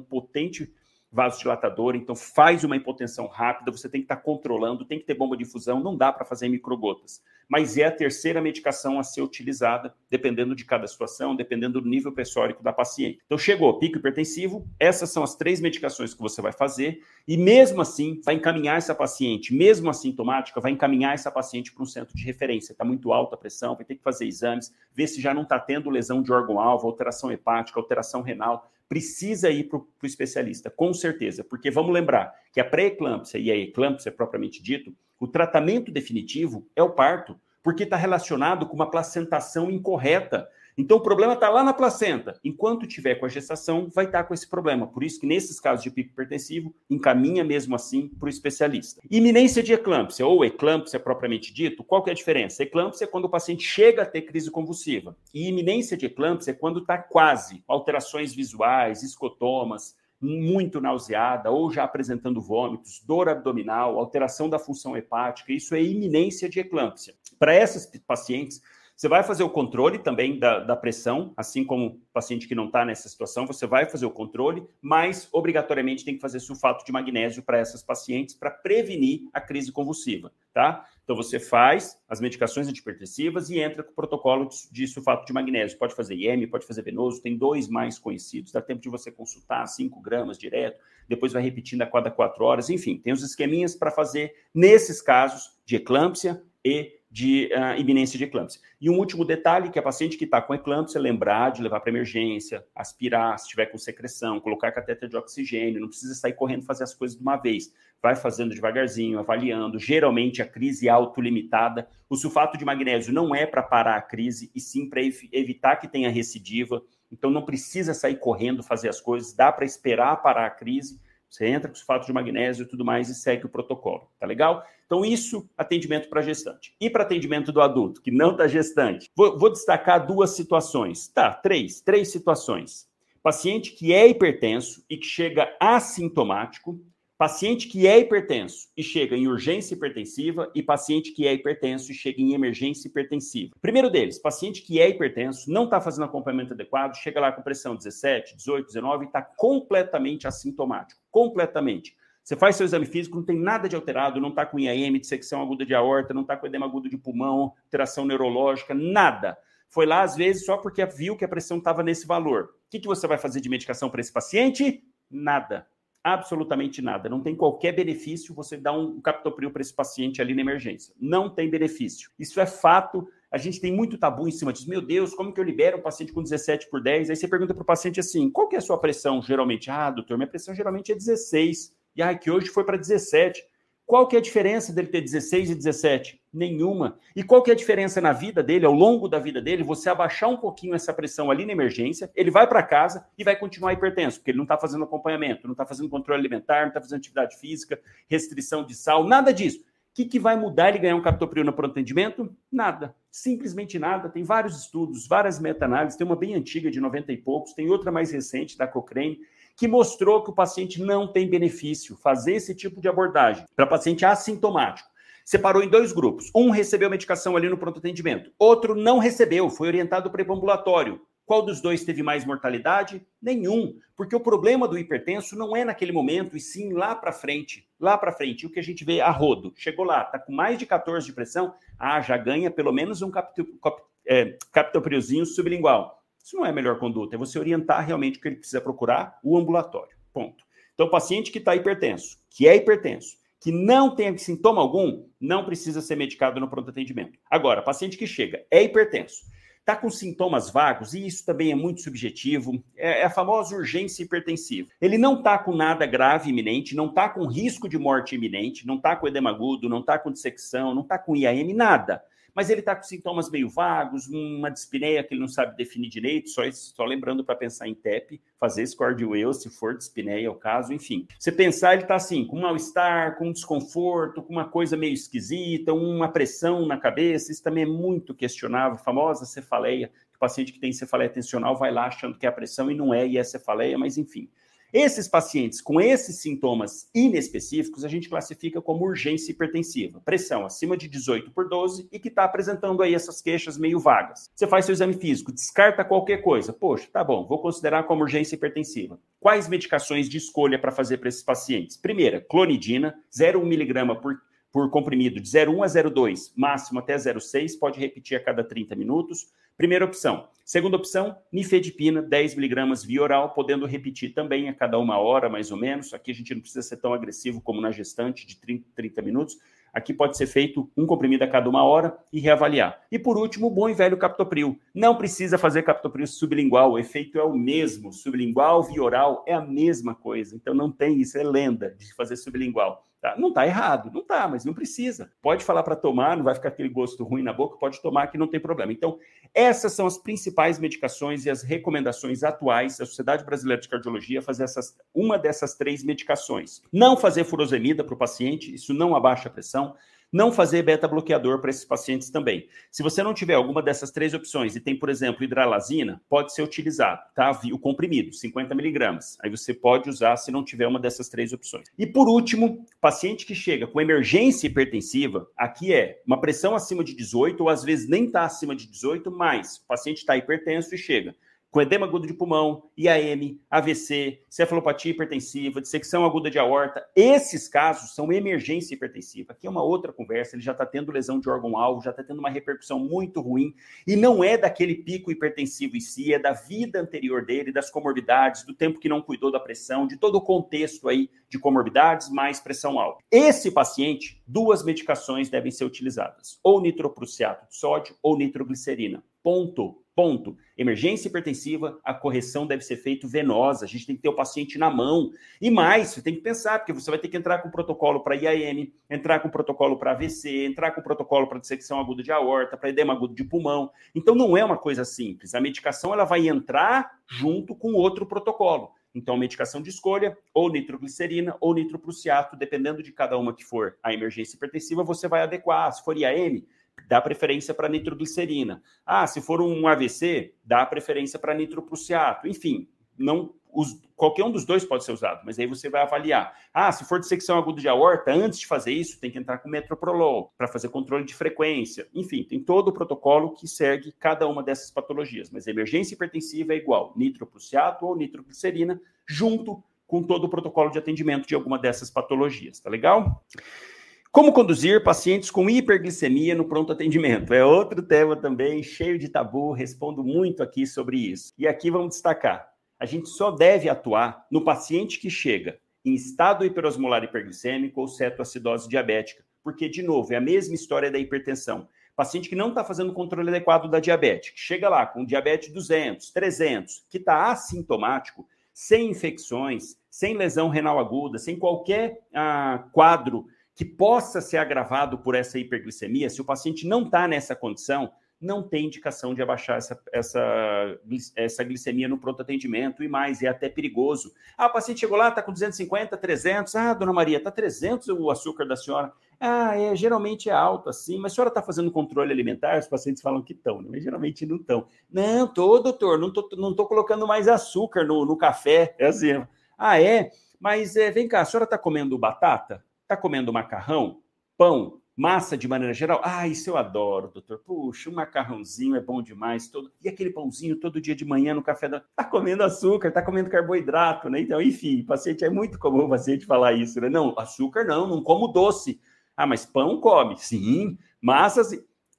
potente vasodilatador, então faz uma hipotensão rápida, você tem que estar tá controlando, tem que ter bomba de infusão, não dá para fazer microgotas. Mas é a terceira medicação a ser utilizada, dependendo de cada situação, dependendo do nível pressórico da paciente. Então chegou, pico hipertensivo, essas são as três medicações que você vai fazer, e mesmo assim vai encaminhar essa paciente, mesmo assintomática, vai encaminhar essa paciente para um centro de referência. Está muito alta a pressão, vai ter que fazer exames, ver se já não está tendo lesão de órgão-alvo, alteração hepática, alteração renal precisa ir para o especialista, com certeza, porque vamos lembrar que a pré-eclâmpsia e a eclâmpsia, propriamente dito, o tratamento definitivo é o parto, porque está relacionado com uma placentação incorreta. Então, o problema está lá na placenta. Enquanto tiver com a gestação, vai estar tá com esse problema. Por isso que, nesses casos de pico hipertensivo, encaminha mesmo assim para o especialista. Iminência de eclâmpsia, ou eclâmpsia propriamente dito, qual que é a diferença? Eclâmpsia é quando o paciente chega a ter crise convulsiva. E iminência de eclâmpsia é quando está quase. Alterações visuais, escotomas, muito nauseada ou já apresentando vômitos, dor abdominal, alteração da função hepática, isso é iminência de eclâmpsia. Para essas pacientes, você vai fazer o controle também da, da pressão, assim como o paciente que não está nessa situação, você vai fazer o controle, mas obrigatoriamente tem que fazer sulfato de magnésio para essas pacientes para prevenir a crise convulsiva, tá? Então você faz as medicações antipertensivas e entra com o protocolo de, sulfato de magnésio. Pode fazer IM, pode fazer venoso, tem dois mais conhecidos, dá tempo de você consultar 5 gramas direto, depois vai repetindo a cada quatro horas, enfim, tem os esqueminhas para fazer nesses casos de eclâmpsia e de uh, iminência de eclâmpsia. E um último detalhe, que a paciente que está com eclâmpsia, lembrar de levar para emergência, aspirar, se tiver com secreção, colocar cateter de oxigênio, não precisa sair correndo fazer as coisas de uma vez. Vai fazendo devagarzinho, avaliando. Geralmente a crise é autolimitada. O sulfato de magnésio não é para parar a crise, e sim para ev evitar que tenha recidiva. Então não precisa sair correndo fazer as coisas, dá para esperar parar a crise você entra com sulfato de magnésio e tudo mais e segue o protocolo, tá legal? Então, isso, atendimento para gestante. E para atendimento do adulto, que não está gestante, vou, vou destacar duas situações. Tá, três, três situações. Paciente que é hipertenso e que chega assintomático, Paciente que é hipertenso e chega em urgência hipertensiva e paciente que é hipertenso e chega em emergência hipertensiva. Primeiro deles, paciente que é hipertenso, não está fazendo acompanhamento adequado, chega lá com pressão 17, 18, 19 e está completamente assintomático. Completamente. Você faz seu exame físico, não tem nada de alterado, não está com IAM, dissecção aguda de aorta, não está com edema agudo de pulmão, alteração neurológica, nada. Foi lá, às vezes, só porque viu que a pressão estava nesse valor. O que, que você vai fazer de medicação para esse paciente? Nada absolutamente nada. Não tem qualquer benefício você dar um captopril para esse paciente ali na emergência. Não tem benefício. Isso é fato. A gente tem muito tabu em cima disso. Meu Deus, como que eu libero um paciente com 17 por 10? Aí você pergunta para o paciente assim: qual que é a sua pressão geralmente? Ah, doutor, minha pressão geralmente é 16. E ah, que hoje foi para 17. Qual que é a diferença dele ter 16 e 17? Nenhuma. E qual que é a diferença na vida dele, ao longo da vida dele, você abaixar um pouquinho essa pressão ali na emergência, ele vai para casa e vai continuar hipertenso, porque ele não está fazendo acompanhamento, não está fazendo controle alimentar, não está fazendo atividade física, restrição de sal, nada disso. O que, que vai mudar ele ganhar um captopril no pronto atendimento? Nada. Simplesmente nada. Tem vários estudos, várias meta-análises, tem uma bem antiga de 90 e poucos, tem outra mais recente da Cochrane, que mostrou que o paciente não tem benefício fazer esse tipo de abordagem para paciente assintomático. Separou em dois grupos. Um recebeu medicação ali no pronto atendimento, outro não recebeu, foi orientado para ambulatório. Qual dos dois teve mais mortalidade? Nenhum, porque o problema do hipertenso não é naquele momento, e sim lá para frente. Lá para frente, o que a gente vê a rodo. Chegou lá, está com mais de 14 de pressão, ah, já ganha pelo menos um é, captoprilzinho sublingual. Isso não é a melhor conduta, é você orientar realmente o que ele precisa procurar, o ambulatório. Ponto. Então, paciente que está hipertenso, que é hipertenso, que não tem sintoma algum, não precisa ser medicado no pronto atendimento. Agora, paciente que chega, é hipertenso, está com sintomas vagos, e isso também é muito subjetivo, é, é a famosa urgência hipertensiva. Ele não está com nada grave iminente, não está com risco de morte iminente, não está com edema agudo, não está com dissecção, não está com IAM, nada mas ele está com sintomas meio vagos, uma dispneia que ele não sabe definir direito, só, só lembrando para pensar em TEP, fazer score de se for dispneia o caso, enfim. Você pensar, ele está assim, com mal-estar, com desconforto, com uma coisa meio esquisita, uma pressão na cabeça, isso também é muito questionável, famosa cefaleia, o paciente que tem cefaleia tensional vai lá achando que é a pressão e não é, e é cefaleia, mas enfim. Esses pacientes com esses sintomas inespecíficos, a gente classifica como urgência hipertensiva, pressão acima de 18 por 12 e que está apresentando aí essas queixas meio vagas. Você faz seu exame físico, descarta qualquer coisa. Poxa, tá bom, vou considerar como urgência hipertensiva. Quais medicações de escolha para fazer para esses pacientes? Primeira, clonidina, 0,1 miligrama por por comprimido de 0,1 a 0,2, máximo até 0,6, pode repetir a cada 30 minutos. Primeira opção. Segunda opção, nifedipina, 10 miligramas via oral, podendo repetir também a cada uma hora, mais ou menos. Aqui a gente não precisa ser tão agressivo como na gestante, de 30, 30 minutos. Aqui pode ser feito um comprimido a cada uma hora e reavaliar. E por último, bom e velho captopril. Não precisa fazer captopril sublingual, o efeito é o mesmo. Sublingual, via oral, é a mesma coisa. Então não tem isso, é lenda de fazer sublingual. Tá? Não está errado, não está, mas não precisa. Pode falar para tomar, não vai ficar aquele gosto ruim na boca, pode tomar que não tem problema. Então, essas são as principais medicações e as recomendações atuais da Sociedade Brasileira de Cardiologia fazer essas, uma dessas três medicações. Não fazer furosemida para o paciente, isso não abaixa a pressão não fazer beta-bloqueador para esses pacientes também. Se você não tiver alguma dessas três opções e tem, por exemplo, hidralazina, pode ser utilizado, tá? O comprimido, 50 miligramas. Aí você pode usar se não tiver uma dessas três opções. E por último, paciente que chega com emergência hipertensiva, aqui é uma pressão acima de 18, ou às vezes nem está acima de 18, mas o paciente está hipertenso e chega com edema agudo de pulmão, IAM, AVC, cefalopatia hipertensiva, dissecção aguda de aorta. Esses casos são emergência hipertensiva. Aqui é uma outra conversa, ele já está tendo lesão de órgão-alvo, já está tendo uma repercussão muito ruim, e não é daquele pico hipertensivo em si, é da vida anterior dele, das comorbidades, do tempo que não cuidou da pressão, de todo o contexto aí de comorbidades mais pressão alta. Esse paciente, duas medicações devem ser utilizadas, ou nitroprusiato de sódio ou nitroglicerina. Ponto. Ponto. Emergência hipertensiva, a correção deve ser feita venosa. A gente tem que ter o paciente na mão. E mais, você tem que pensar, porque você vai ter que entrar com protocolo para IAM, entrar com protocolo para AVC, entrar com protocolo para dissecção aguda de aorta, para edema agudo de pulmão. Então não é uma coisa simples. A medicação ela vai entrar junto com outro protocolo. Então, medicação de escolha, ou nitroglicerina, ou nitroprusiato, dependendo de cada uma que for a emergência hipertensiva, você vai adequar. Se for IAM, dá preferência para nitroglicerina. Ah, se for um AVC, dá preferência para nitroprusiato. Enfim, não os, qualquer um dos dois pode ser usado, mas aí você vai avaliar. Ah, se for dissecção aguda de aorta, antes de fazer isso, tem que entrar com metoprolol para fazer controle de frequência. Enfim, tem todo o protocolo que segue cada uma dessas patologias, mas emergência hipertensiva é igual nitroprusiato ou nitroglicerina junto com todo o protocolo de atendimento de alguma dessas patologias, tá legal? Como conduzir pacientes com hiperglicemia no pronto atendimento? É outro tema também cheio de tabu, respondo muito aqui sobre isso. E aqui vamos destacar: a gente só deve atuar no paciente que chega em estado hiperosmolar hiperglicêmico ou cetoacidose diabética, porque, de novo, é a mesma história da hipertensão. Paciente que não está fazendo controle adequado da diabetes, que chega lá com diabetes 200, 300, que está assintomático, sem infecções, sem lesão renal aguda, sem qualquer ah, quadro que possa ser agravado por essa hiperglicemia, se o paciente não está nessa condição, não tem indicação de abaixar essa, essa, essa glicemia no pronto atendimento e mais, é até perigoso. Ah, o paciente chegou lá, está com 250, 300. Ah, dona Maria, está 300 o açúcar da senhora. Ah, é, geralmente é alto assim, mas a senhora está fazendo controle alimentar? Os pacientes falam que estão, né? mas geralmente não estão. Não, tô, doutor, não tô, não tô colocando mais açúcar no, no café. É assim. Ah, é? Mas é, vem cá, a senhora está comendo batata? Está comendo macarrão, pão, massa de maneira geral? Ah, isso eu adoro, doutor. Puxa, um macarrãozinho é bom demais. Todo... E aquele pãozinho todo dia de manhã no café da. Está comendo açúcar, está comendo carboidrato, né? Então, enfim, paciente é muito comum o paciente falar isso, né? Não, açúcar não, não como doce. Ah, mas pão come. Sim, massas.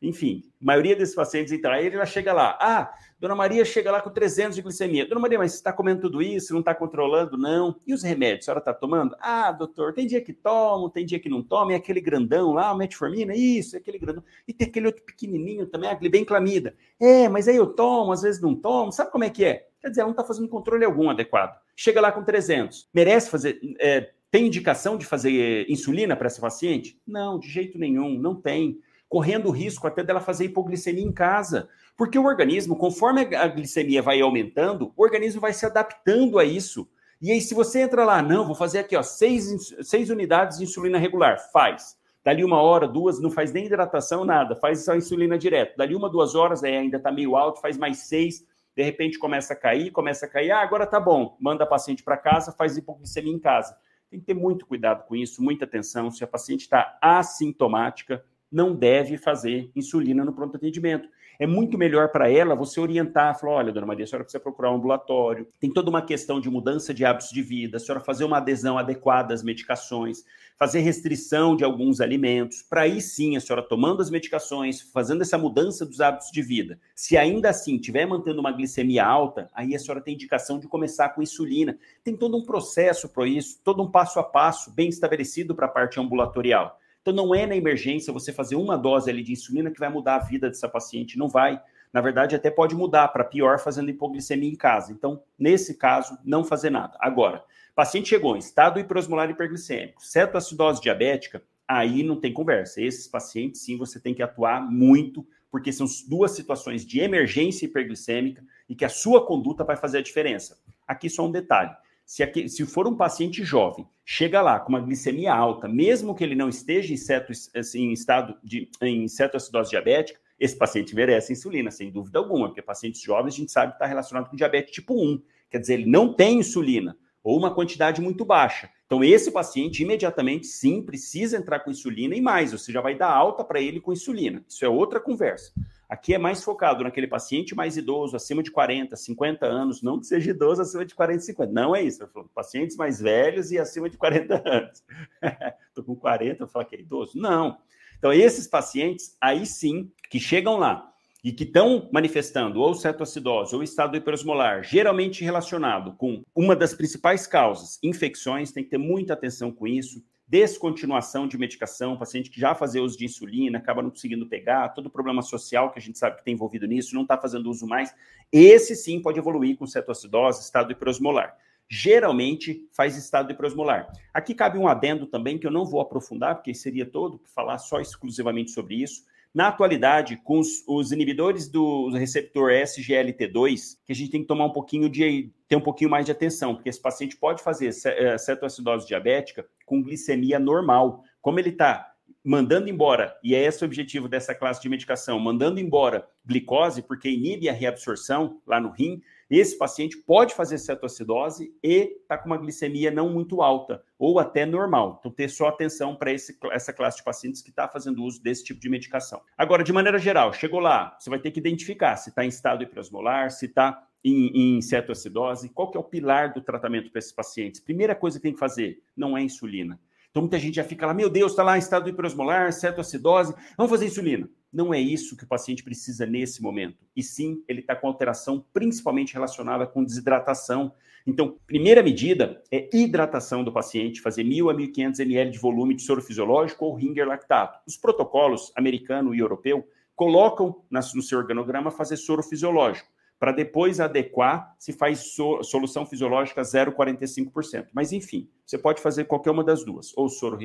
Enfim, a maioria desses pacientes entra ele, ela chega lá. Ah, Dona Maria chega lá com 300 de glicemia. Dona Maria, mas você está comendo tudo isso? Não está controlando? Não. E os remédios? A senhora está tomando? Ah, doutor, tem dia que tomo, tem dia que não tomo. É aquele grandão lá, o metformina? Isso, é aquele grandão. E tem aquele outro pequenininho também, a glibenclamida. É, mas aí eu tomo, às vezes não tomo. Sabe como é que é? Quer dizer, ela não está fazendo controle algum adequado. Chega lá com 300. Merece fazer... É, tem indicação de fazer insulina para essa paciente? Não, de jeito nenhum, não tem correndo o risco até dela fazer hipoglicemia em casa. Porque o organismo, conforme a glicemia vai aumentando, o organismo vai se adaptando a isso. E aí, se você entra lá, não, vou fazer aqui, ó, seis, seis unidades de insulina regular, faz. Dali uma hora, duas, não faz nem hidratação, nada, faz só insulina direto. Dali uma, duas horas, aí ainda está meio alto, faz mais seis, de repente começa a cair, começa a cair, ah, agora tá bom, manda a paciente para casa, faz hipoglicemia em casa. Tem que ter muito cuidado com isso, muita atenção. Se a paciente está assintomática, não deve fazer insulina no pronto atendimento. É muito melhor para ela você orientar, falar, olha, dona Maria, a senhora precisa procurar um ambulatório. Tem toda uma questão de mudança de hábitos de vida, a senhora fazer uma adesão adequada às medicações, fazer restrição de alguns alimentos, para aí sim a senhora tomando as medicações, fazendo essa mudança dos hábitos de vida. Se ainda assim estiver mantendo uma glicemia alta, aí a senhora tem indicação de começar com insulina. Tem todo um processo para isso, todo um passo a passo bem estabelecido para a parte ambulatorial. Então, não é na emergência você fazer uma dose ali de insulina que vai mudar a vida dessa paciente, não vai. Na verdade, até pode mudar para pior fazendo hipoglicemia em casa. Então, nesse caso, não fazer nada. Agora, paciente chegou em estado hiperosmolar hiperglicêmico, cetoacidose diabética, aí não tem conversa. Esses pacientes, sim, você tem que atuar muito, porque são duas situações de emergência hiperglicêmica e que a sua conduta vai fazer a diferença. Aqui só um detalhe. Se, aqui, se for um paciente jovem, chega lá com uma glicemia alta, mesmo que ele não esteja em, ceto, assim, em estado de em cetoacidose diabética, esse paciente merece insulina, sem dúvida alguma, porque pacientes jovens a gente sabe que está relacionado com diabetes tipo 1. Quer dizer, ele não tem insulina, ou uma quantidade muito baixa. Então, esse paciente, imediatamente, sim, precisa entrar com insulina e mais, você já vai dar alta para ele com insulina. Isso é outra conversa. Aqui é mais focado naquele paciente mais idoso, acima de 40, 50 anos, não que seja idoso acima de 40, 50. Não é isso. Eu falo, pacientes mais velhos e acima de 40 anos. Estou com 40, eu falo que é idoso. Não. Então, esses pacientes, aí sim, que chegam lá e que estão manifestando ou cetoacidose ou estado hiperosmolar, geralmente relacionado com uma das principais causas, infecções, tem que ter muita atenção com isso descontinuação de medicação, paciente que já fazia uso de insulina, acaba não conseguindo pegar, todo problema social que a gente sabe que tem envolvido nisso, não está fazendo uso mais, esse sim pode evoluir com cetoacidose, estado hiperosmolar. Geralmente faz estado hiperosmolar. Aqui cabe um adendo também que eu não vou aprofundar, porque seria todo falar só exclusivamente sobre isso, na atualidade, com os, os, inibidores do receptor SGLT2, que a gente tem que tomar um pouquinho de ter um pouquinho mais de atenção, porque esse paciente pode fazer eh, cetoacidose diabética com glicemia normal. Como ele está mandando embora, e é esse o objetivo dessa classe de medicação, mandando embora glicose, porque inibe a reabsorção lá no rim, esse paciente pode fazer cetoacidose e está com uma glicemia não muito alta, ou até normal. Então, ter só atenção para essa classe de pacientes que está fazendo uso desse tipo de medicação. Agora, de maneira geral, chegou lá, você vai ter que identificar se está em estado hiperosmolar, se está em, em cetoacidose, qual que é o pilar do tratamento para esses pacientes. Primeira coisa que tem que fazer, não é insulina. Então, muita gente já fica lá, meu Deus, está lá em estado hiperosmolar, cetoacidose, vamos fazer insulina. Não é isso que o paciente precisa nesse momento. E sim, ele está com alteração principalmente relacionada com desidratação. Então, primeira medida é hidratação do paciente, fazer 1.000 a 1.500 ml de volume de soro fisiológico ou ringer lactato. Os protocolos americano e europeu colocam no seu organograma fazer soro fisiológico para depois adequar se faz so, solução fisiológica 0,45%. Mas, enfim, você pode fazer qualquer uma das duas, ou soro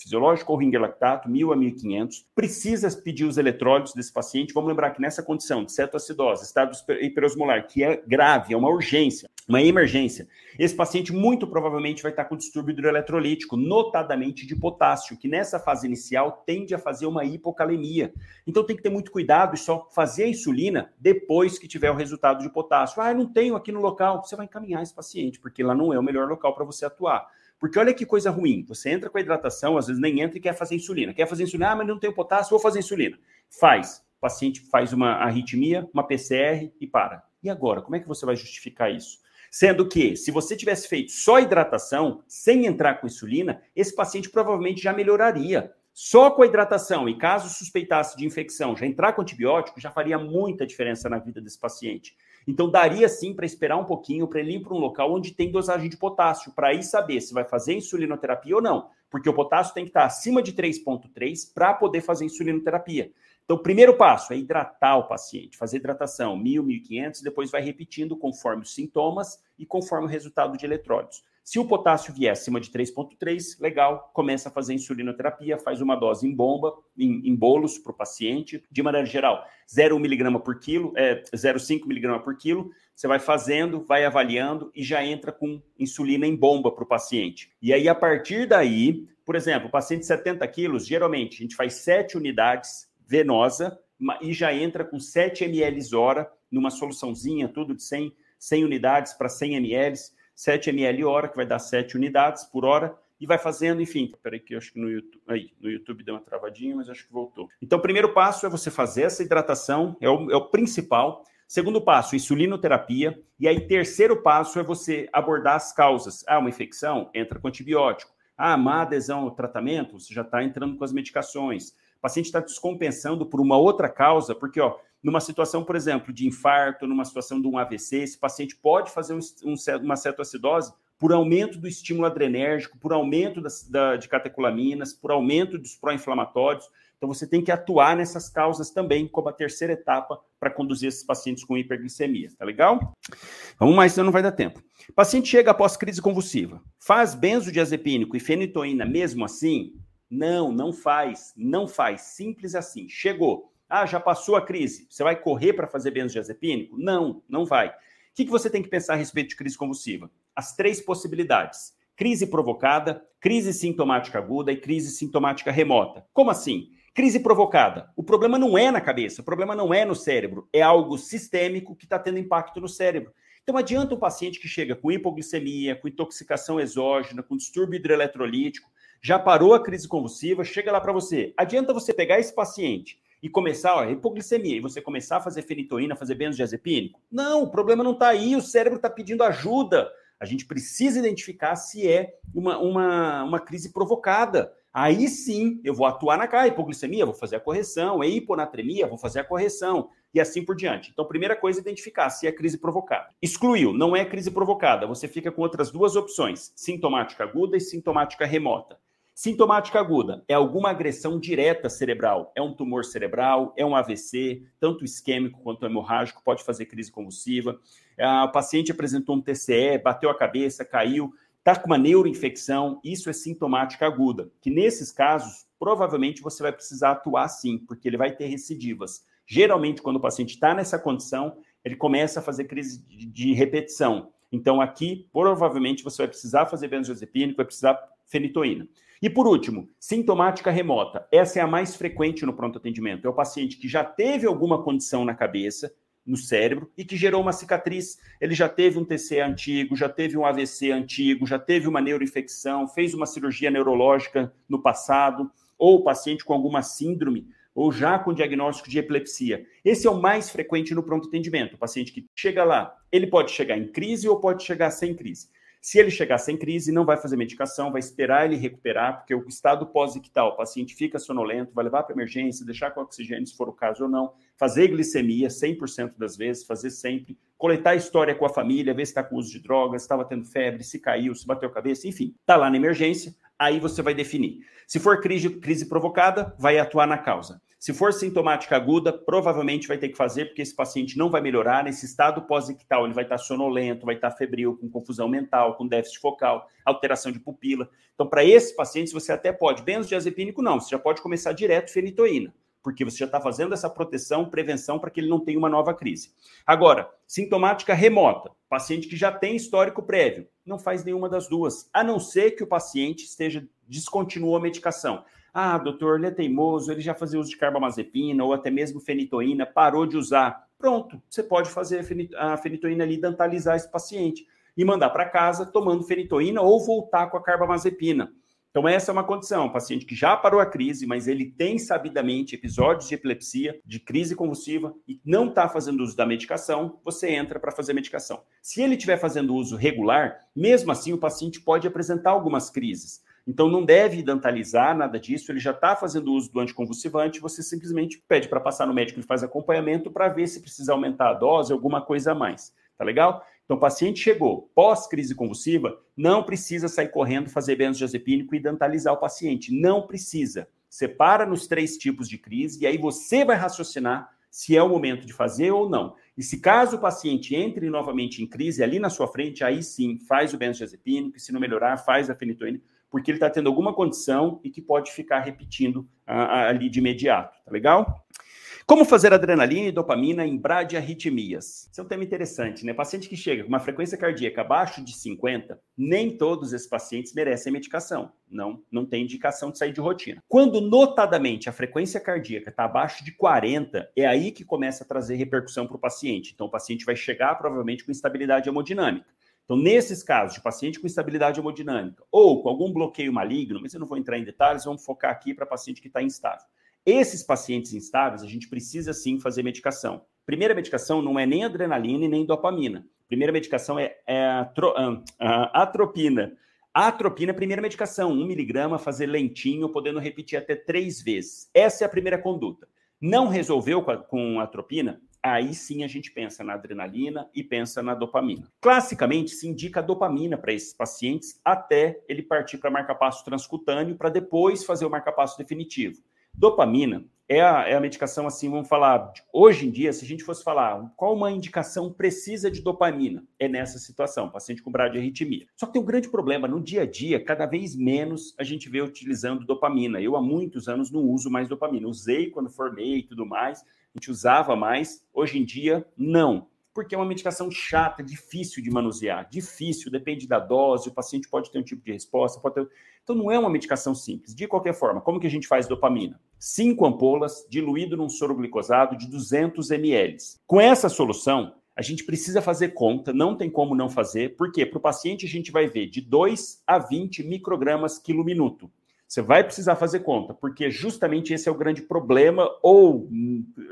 fisiológico ou ringer lactato, 1.000 a 1.500. Precisa pedir os eletrólitos desse paciente. Vamos lembrar que nessa condição de cetoacidose, estado hiperosmolar, que é grave, é uma urgência, uma emergência, esse paciente muito provavelmente vai estar com distúrbio hidroeletrolítico, notadamente de potássio, que nessa fase inicial tende a fazer uma hipocalemia. Então tem que ter muito cuidado e só fazer a insulina depois que tiver o resultado de potássio. Ah, eu não tenho aqui no local. Você vai encaminhar esse paciente, porque lá não é o melhor local para você atuar. Porque olha que coisa ruim. Você entra com a hidratação, às vezes nem entra e quer fazer insulina. Quer fazer insulina, ah, mas não tenho potássio, vou fazer insulina. Faz. O paciente faz uma arritmia, uma PCR e para. E agora, como é que você vai justificar isso? Sendo que, se você tivesse feito só hidratação, sem entrar com insulina, esse paciente provavelmente já melhoraria. Só com a hidratação, e caso suspeitasse de infecção, já entrar com antibiótico, já faria muita diferença na vida desse paciente. Então, daria sim para esperar um pouquinho, para ele ir para um local onde tem dosagem de potássio, para aí saber se vai fazer insulinoterapia ou não. Porque o potássio tem que estar acima de 3,3 para poder fazer insulinoterapia. Então, o primeiro passo é hidratar o paciente, fazer hidratação 1.000, 1.500, depois vai repetindo conforme os sintomas e conforme o resultado de eletrólitos. Se o potássio vier acima de 3,3, legal, começa a fazer insulinoterapia, faz uma dose em bomba, em, em bolos para o paciente, de maneira geral, 0,1 miligrama por quilo, é, 0,5 miligrama por quilo, você vai fazendo, vai avaliando e já entra com insulina em bomba para o paciente. E aí, a partir daí, por exemplo, o paciente de 70 quilos, geralmente a gente faz 7 unidades venosa e já entra com 7 ml hora numa soluçãozinha, tudo de 100, 100 unidades para 100 ml 7 ml hora, que vai dar 7 unidades por hora, e vai fazendo, enfim. Peraí, que eu acho que no YouTube, aí, no YouTube deu uma travadinha, mas acho que voltou. Então, o primeiro passo é você fazer essa hidratação, é o, é o principal. Segundo passo, insulinoterapia. E aí, terceiro passo é você abordar as causas. Ah, uma infecção? Entra com antibiótico. Ah, má adesão ao tratamento? Você já está entrando com as medicações. O paciente está descompensando por uma outra causa, porque, ó, numa situação, por exemplo, de infarto, numa situação de um AVC, esse paciente pode fazer um, um, uma cetoacidose por aumento do estímulo adrenérgico, por aumento das, da, de catecolaminas, por aumento dos pró-inflamatórios. Então, você tem que atuar nessas causas também, como a terceira etapa para conduzir esses pacientes com hiperglicemia. Tá legal? Vamos mais, senão não vai dar tempo. O paciente chega após crise convulsiva, faz benzodiazepínico e fenitoína mesmo assim? Não, não faz. Não faz. Simples assim. Chegou. Ah, já passou a crise. Você vai correr para fazer benzodiazepínico? Não, não vai. O que, que você tem que pensar a respeito de crise convulsiva? As três possibilidades: crise provocada, crise sintomática aguda e crise sintomática remota. Como assim? Crise provocada. O problema não é na cabeça, o problema não é no cérebro, é algo sistêmico que está tendo impacto no cérebro. Então, adianta um paciente que chega com hipoglicemia, com intoxicação exógena, com distúrbio hidroeletrolítico, já parou a crise convulsiva, chega lá para você. Adianta você pegar esse paciente e começar, ó, hipoglicemia, e você começar a fazer fenitoína, fazer benzodiazepínico? Não, o problema não está aí, o cérebro está pedindo ajuda. A gente precisa identificar se é uma, uma, uma crise provocada. Aí sim, eu vou atuar na cara, hipoglicemia, vou fazer a correção, é hiponatremia, vou fazer a correção, e assim por diante. Então, primeira coisa, identificar se é crise provocada. Excluiu, não é crise provocada, você fica com outras duas opções, sintomática aguda e sintomática remota. Sintomática aguda é alguma agressão direta cerebral, é um tumor cerebral, é um AVC, tanto isquêmico quanto hemorrágico, pode fazer crise convulsiva. O paciente apresentou um TCE, bateu a cabeça, caiu, está com uma neuroinfecção, isso é sintomática aguda, que nesses casos, provavelmente você vai precisar atuar sim, porque ele vai ter recidivas. Geralmente, quando o paciente está nessa condição, ele começa a fazer crise de repetição. Então, aqui, provavelmente, você vai precisar fazer benzodiazepínico, vai precisar fenitoína. E por último, sintomática remota. Essa é a mais frequente no pronto atendimento. É o paciente que já teve alguma condição na cabeça, no cérebro, e que gerou uma cicatriz. Ele já teve um TCE antigo, já teve um AVC antigo, já teve uma neuroinfecção, fez uma cirurgia neurológica no passado, ou paciente com alguma síndrome, ou já com diagnóstico de epilepsia. Esse é o mais frequente no pronto atendimento. O paciente que chega lá, ele pode chegar em crise ou pode chegar sem crise. Se ele chegar sem crise, não vai fazer medicação, vai esperar ele recuperar, porque o estado pós-ictal, o paciente fica sonolento, vai levar para emergência, deixar com oxigênio, se for o caso ou não, fazer glicemia 100% das vezes, fazer sempre, coletar a história com a família, ver se está com uso de drogas, estava tendo febre, se caiu, se bateu a cabeça, enfim, está lá na emergência, aí você vai definir. Se for crise, crise provocada, vai atuar na causa. Se for sintomática aguda, provavelmente vai ter que fazer, porque esse paciente não vai melhorar. Nesse estado pós-ictal, ele vai estar sonolento, vai estar febril, com confusão mental, com déficit focal, alteração de pupila. Então, para esses pacientes, você até pode. Benzodiazepínico, não. Você já pode começar direto fenitoína, porque você já está fazendo essa proteção, prevenção, para que ele não tenha uma nova crise. Agora, sintomática remota. Paciente que já tem histórico prévio, não faz nenhuma das duas, a não ser que o paciente esteja descontinuou a medicação. Ah, doutor, ele é teimoso, ele já fazia uso de carbamazepina ou até mesmo fenitoína, parou de usar. Pronto, você pode fazer a fenitoína ali, dentalizar esse paciente e mandar para casa tomando fenitoína ou voltar com a carbamazepina. Então, essa é uma condição. Um paciente que já parou a crise, mas ele tem sabidamente episódios de epilepsia, de crise convulsiva e não está fazendo uso da medicação, você entra para fazer medicação. Se ele estiver fazendo uso regular, mesmo assim o paciente pode apresentar algumas crises. Então não deve dentalizar nada disso, ele já está fazendo uso do anticonvulsivante, você simplesmente pede para passar no médico, ele faz acompanhamento para ver se precisa aumentar a dose, alguma coisa a mais. Tá legal? Então o paciente chegou pós-crise convulsiva, não precisa sair correndo, fazer benzodiazepínico e dentalizar o paciente, não precisa. Separa nos três tipos de crise e aí você vai raciocinar se é o momento de fazer ou não. E se caso o paciente entre novamente em crise ali na sua frente, aí sim, faz o benzodiazepínico, e se não melhorar, faz a fenitoína, porque ele está tendo alguma condição e que pode ficar repetindo ah, ali de imediato, tá legal? Como fazer adrenalina e dopamina em bradiarritmias? Isso é um tema interessante, né? Paciente que chega com uma frequência cardíaca abaixo de 50, nem todos esses pacientes merecem medicação. Não, não tem indicação de sair de rotina. Quando notadamente a frequência cardíaca está abaixo de 40, é aí que começa a trazer repercussão para o paciente. Então o paciente vai chegar provavelmente com instabilidade hemodinâmica. Então, nesses casos de paciente com instabilidade hemodinâmica ou com algum bloqueio maligno, mas eu não vou entrar em detalhes, vamos focar aqui para paciente que está instável. Esses pacientes instáveis, a gente precisa sim fazer medicação. Primeira medicação não é nem adrenalina e nem dopamina. Primeira medicação é, é a atropina. Atropina é a primeira medicação, 1 miligrama, fazer lentinho, podendo repetir até três vezes. Essa é a primeira conduta. Não resolveu com a, com atropina? Aí sim a gente pensa na adrenalina e pensa na dopamina. Classicamente, se indica dopamina para esses pacientes até ele partir para marcapasso transcutâneo, para depois fazer o marcapasso definitivo. Dopamina é a, é a medicação, assim, vamos falar, hoje em dia, se a gente fosse falar qual uma indicação precisa de dopamina, é nessa situação, paciente com bradiarritmia. Só que tem um grande problema, no dia a dia, cada vez menos a gente vê utilizando dopamina. Eu, há muitos anos, não uso mais dopamina. Usei quando formei e tudo mais, gente usava mais, hoje em dia, não. Porque é uma medicação chata, difícil de manusear, difícil, depende da dose, o paciente pode ter um tipo de resposta, pode ter... Então não é uma medicação simples. De qualquer forma, como que a gente faz dopamina? Cinco ampolas diluído num soro glicosado de 200 ml. Com essa solução, a gente precisa fazer conta, não tem como não fazer, porque para o paciente a gente vai ver de 2 a 20 microgramas quilo minuto. Você vai precisar fazer conta, porque justamente esse é o grande problema, ou,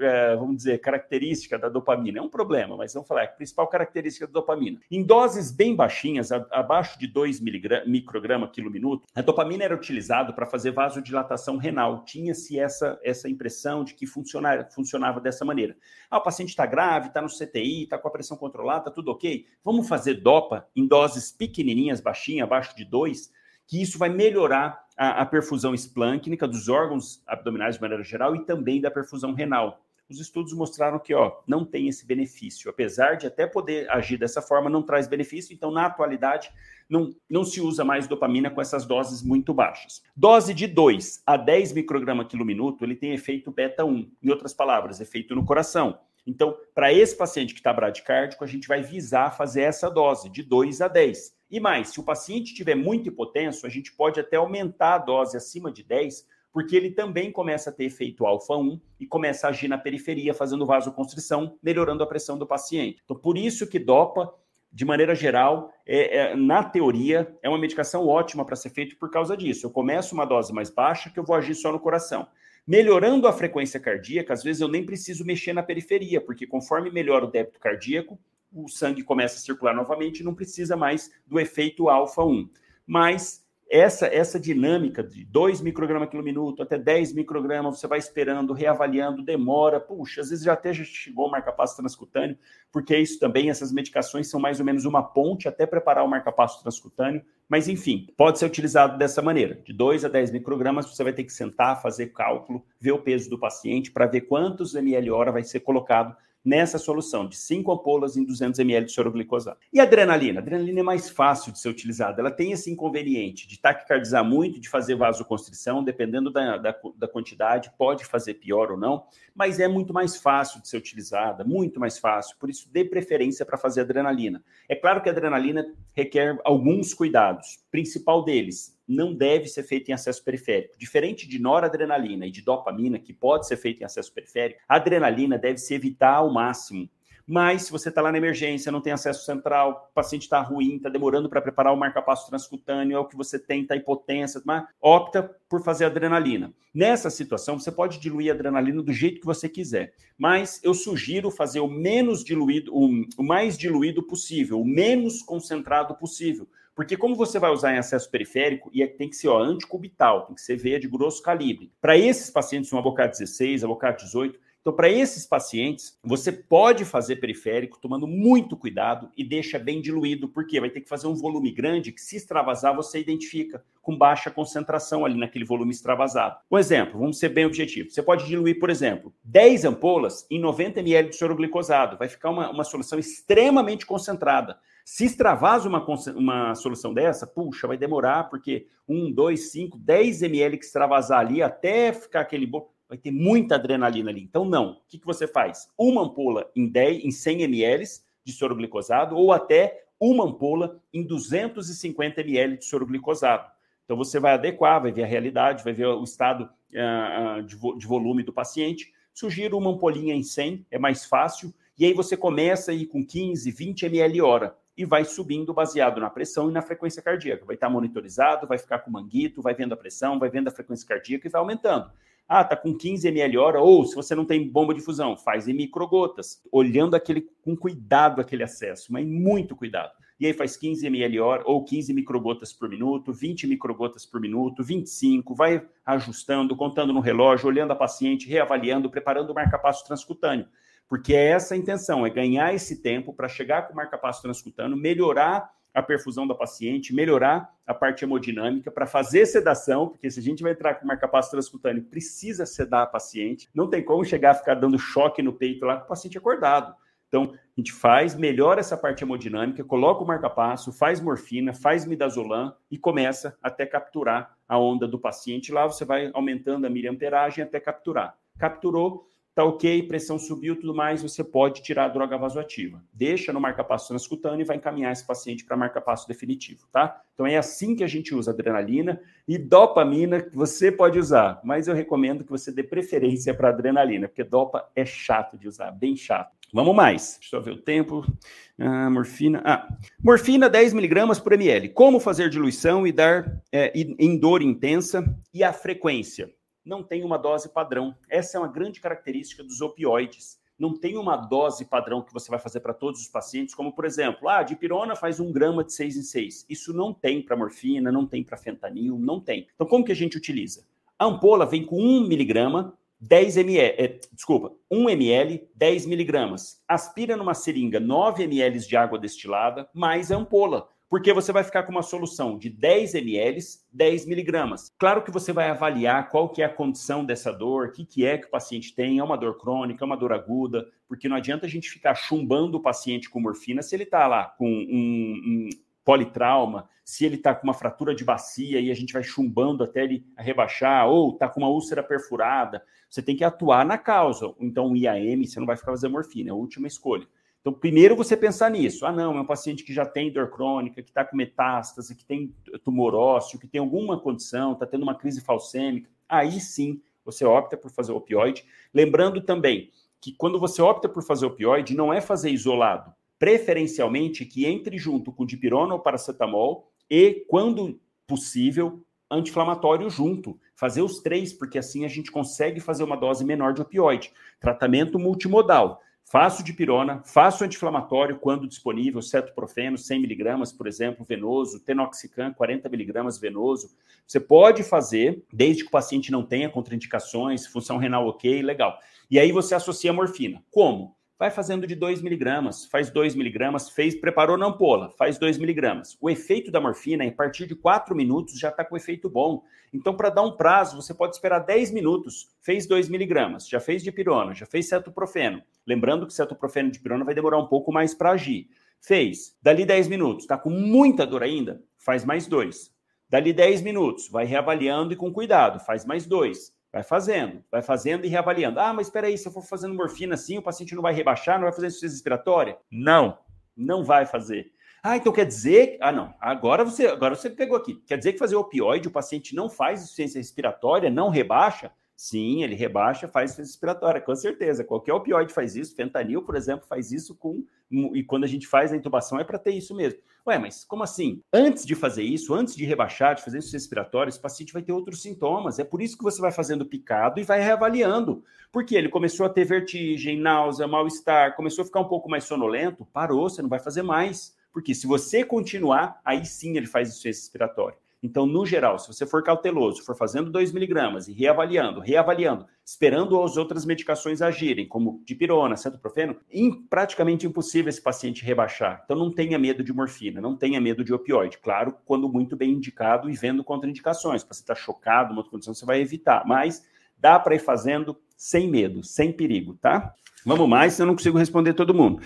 é, vamos dizer, característica da dopamina. É um problema, mas vamos falar, é a principal característica da dopamina. Em doses bem baixinhas, a, abaixo de 2 microgramas quilo minuto, a dopamina era utilizada para fazer vasodilatação renal. Tinha-se essa, essa impressão de que funcionava, funcionava dessa maneira. Ah, o paciente está grave, está no CTI, está com a pressão controlada, está tudo ok. Vamos fazer dopa em doses pequenininhas, baixinhas, abaixo de 2 que isso vai melhorar a, a perfusão esplâncnica dos órgãos abdominais de maneira geral e também da perfusão renal. Os estudos mostraram que ó, não tem esse benefício, apesar de até poder agir dessa forma, não traz benefício, então na atualidade não, não se usa mais dopamina com essas doses muito baixas. Dose de 2 a 10 microgramas quilo minuto, ele tem efeito beta 1, em outras palavras, efeito no coração. Então, para esse paciente que está bradicárdico, a gente vai visar fazer essa dose de 2 a 10. E mais, se o paciente tiver muito hipotenso, a gente pode até aumentar a dose acima de 10, porque ele também começa a ter efeito alfa-1 e começa a agir na periferia, fazendo vasoconstrição, melhorando a pressão do paciente. Então, por isso que dopa, de maneira geral, é, é na teoria, é uma medicação ótima para ser feito por causa disso. Eu começo uma dose mais baixa que eu vou agir só no coração. Melhorando a frequência cardíaca, às vezes eu nem preciso mexer na periferia, porque conforme melhora o débito cardíaco, o sangue começa a circular novamente e não precisa mais do efeito alfa-1. Mas essa, essa dinâmica de 2 microgramas quilo minuto até 10 microgramas, você vai esperando, reavaliando, demora, puxa, às vezes já até já chegou o marcapasso transcutâneo, porque isso também, essas medicações são mais ou menos uma ponte até preparar o marcapasso transcutâneo, mas enfim, pode ser utilizado dessa maneira, de 2 a 10 microgramas, você vai ter que sentar, fazer cálculo, ver o peso do paciente para ver quantos ml hora vai ser colocado nessa solução de 5 ampolas em 200 ml de soroglicosato. E a adrenalina? A adrenalina é mais fácil de ser utilizada. Ela tem esse inconveniente de taquicardizar muito, de fazer vasoconstrição, dependendo da, da, da, quantidade, pode fazer pior ou não, mas é muito mais fácil de ser utilizada, muito mais fácil. Por isso, dê preferência para fazer adrenalina. É claro que a adrenalina requer alguns cuidados. Principal deles, não deve ser feito em acesso periférico. Diferente de noradrenalina e de dopamina, que pode ser feito em acesso periférico, a adrenalina deve se evitar ao máximo. Mas se você está lá na emergência, não tem acesso central, o paciente está ruim, está demorando para preparar o marcapasso transcutâneo, é o que você tem, está hipotensa, mas opta por fazer adrenalina. Nessa situação, você pode diluir a adrenalina do jeito que você quiser, mas eu sugiro fazer o menos diluído, o mais diluído possível, o menos concentrado possível, porque como você vai usar em acesso periférico, e é, tem que ser ó, anticubital, tem que ser veia de grosso calibre. Para esses pacientes, um abocado 16, abocado 18, então, para esses pacientes, você pode fazer periférico tomando muito cuidado e deixa bem diluído, porque vai ter que fazer um volume grande que, se extravasar, você identifica com baixa concentração ali naquele volume extravasado. Um exemplo, vamos ser bem objetivos. Você pode diluir, por exemplo, 10 ampolas em 90 ml de soroglicosado. Vai ficar uma, uma solução extremamente concentrada. Se extravasa uma, uma solução dessa, puxa, vai demorar, porque 1, 2, 5, 10 ml que extravasar ali até ficar aquele bolo vai ter muita adrenalina ali. Então, não. O que, que você faz? Uma ampola em 10, em 100 ml de soroglicosado ou até uma ampola em 250 ml de soroglicosado. Então, você vai adequar, vai ver a realidade, vai ver o estado uh, de, vo de, volume do paciente. Sugiro uma ampolinha em 100, é mais fácil. E aí você começa aí com 15, 20 ml hora e vai subindo baseado na pressão e na frequência cardíaca. Vai estar monitorizado, vai ficar com manguito, vai vendo a pressão, vai vendo a frequência cardíaca e vai aumentando. Ah, tá com 15 ml hora, ou se você não tem bomba de fusão, faz em microgotas, olhando aquele com cuidado aquele acesso, mas muito cuidado. E aí faz 15 ml hora ou 15 microgotas por minuto, 20 microgotas por minuto, 25, vai ajustando, contando no relógio, olhando a paciente, reavaliando, preparando o marcapasso transcutâneo. Porque é essa a intenção, é ganhar esse tempo para chegar com o marcapasso transcutâneo, melhorar a perfusão da paciente, melhorar a parte hemodinâmica para fazer sedação, porque se a gente vai entrar com marcapasso transcutâneo, precisa sedar a paciente. Não tem como chegar a ficar dando choque no peito lá com o paciente acordado. Então, a gente faz, melhora essa parte hemodinâmica, coloca o marcapasso, faz morfina, faz midazolam e começa até capturar a onda do paciente. Lá você vai aumentando a miliamperagem até capturar. Capturou, tá ok, pressão subiu, tudo mais, você pode tirar a droga vasoativa. Deixa no marca-passo transcutâneo e vai encaminhar esse paciente para marca-passo definitivo, tá? Então é assim que a gente usa adrenalina e dopamina que você pode usar, mas eu recomendo que você dê preferência para adrenalina, porque dopa é chato de usar, bem chato. Vamos mais. Deixa eu ver o tempo. Ah, morfina. Ah, morfina 10 miligramas por ml. Como fazer diluição e dar é, em dor intensa e a frequência? Não tem uma dose padrão. Essa é uma grande característica dos opioides. Não tem uma dose padrão que você vai fazer para todos os pacientes, como por exemplo, ah, dipirona faz um grama de 6 em 6. Isso não tem para morfina, não tem para fentanil, não tem. Então, como que a gente utiliza? A ampola vem com 1 miligrama 10 ml, é, desculpa, 1 ml, 10 miligramas. Aspira numa seringa 9 ml de água destilada, mais a ampola, porque você vai ficar com uma solução de 10 ml, 10 miligramas. Claro que você vai avaliar qual que é a condição dessa dor, o que, que é que o paciente tem, é uma dor crônica, é uma dor aguda, porque não adianta a gente ficar chumbando o paciente com morfina se ele está lá com um, um politrauma, se ele está com uma fratura de bacia e a gente vai chumbando até ele rebaixar, ou está com uma úlcera perfurada, você tem que atuar na causa. Então, o IAM, você não vai ficar fazendo morfina, é a última escolha. Então, primeiro você pensar nisso. Ah, não, é um paciente que já tem dor crônica, que está com metástase, que tem tumor ósseo, que tem alguma condição, está tendo uma crise falcêmica. Aí sim, você opta por fazer opioide. Lembrando também que quando você opta por fazer opioide, não é fazer isolado preferencialmente que entre junto com dipirona ou paracetamol e, quando possível, anti-inflamatório junto. Fazer os três, porque assim a gente consegue fazer uma dose menor de opioide. Tratamento multimodal. Faço dipirona, faço anti-inflamatório quando disponível, cetoprofeno, 100mg, por exemplo, venoso, tenoxicam, 40mg venoso. Você pode fazer, desde que o paciente não tenha contraindicações, função renal ok, legal. E aí você associa a morfina. Como? Vai fazendo de 2 miligramas, faz 2 miligramas, fez, preparou na ampola, faz 2 miligramas. O efeito da morfina, a partir de 4 minutos, já está com efeito bom. Então, para dar um prazo, você pode esperar 10 minutos, fez 2 miligramas, já fez de pirona, já fez cetoprofeno. Lembrando que cetoprofeno de pirona vai demorar um pouco mais para agir. Fez, dali 10 minutos, está com muita dor ainda, faz mais dois. Dali 10 minutos, vai reavaliando e com cuidado, faz mais dois Vai fazendo, vai fazendo e reavaliando. Ah, mas espera aí, se eu for fazendo morfina assim, o paciente não vai rebaixar, não vai fazer insuficiência respiratória? Não, não vai fazer. Ah, então quer dizer, ah não, agora você, agora você pegou aqui. Quer dizer que fazer opioide o paciente não faz insuficiência respiratória, não rebaixa? Sim, ele rebaixa, faz insuficiência respiratória, com certeza. Qualquer opioide faz isso, fentanil, por exemplo, faz isso com e quando a gente faz a intubação é para ter isso mesmo. Ué, mas como assim? Antes de fazer isso, antes de rebaixar, de fazer insuficiência respiratória, esse paciente vai ter outros sintomas. É por isso que você vai fazendo picado e vai reavaliando. Porque ele começou a ter vertigem, náusea, mal-estar, começou a ficar um pouco mais sonolento, parou, você não vai fazer mais. Porque se você continuar, aí sim ele faz insuficiência respiratória. Então, no geral, se você for cauteloso, for fazendo 2 miligramas e reavaliando, reavaliando, esperando as outras medicações agirem, como dipirona, cetoprofeno, é praticamente impossível esse paciente rebaixar. Então, não tenha medo de morfina, não tenha medo de opioide. Claro, quando muito bem indicado e vendo contraindicações. Se você está chocado, uma outra condição, você vai evitar. Mas dá para ir fazendo sem medo, sem perigo, tá? Vamos mais, senão eu não consigo responder todo mundo.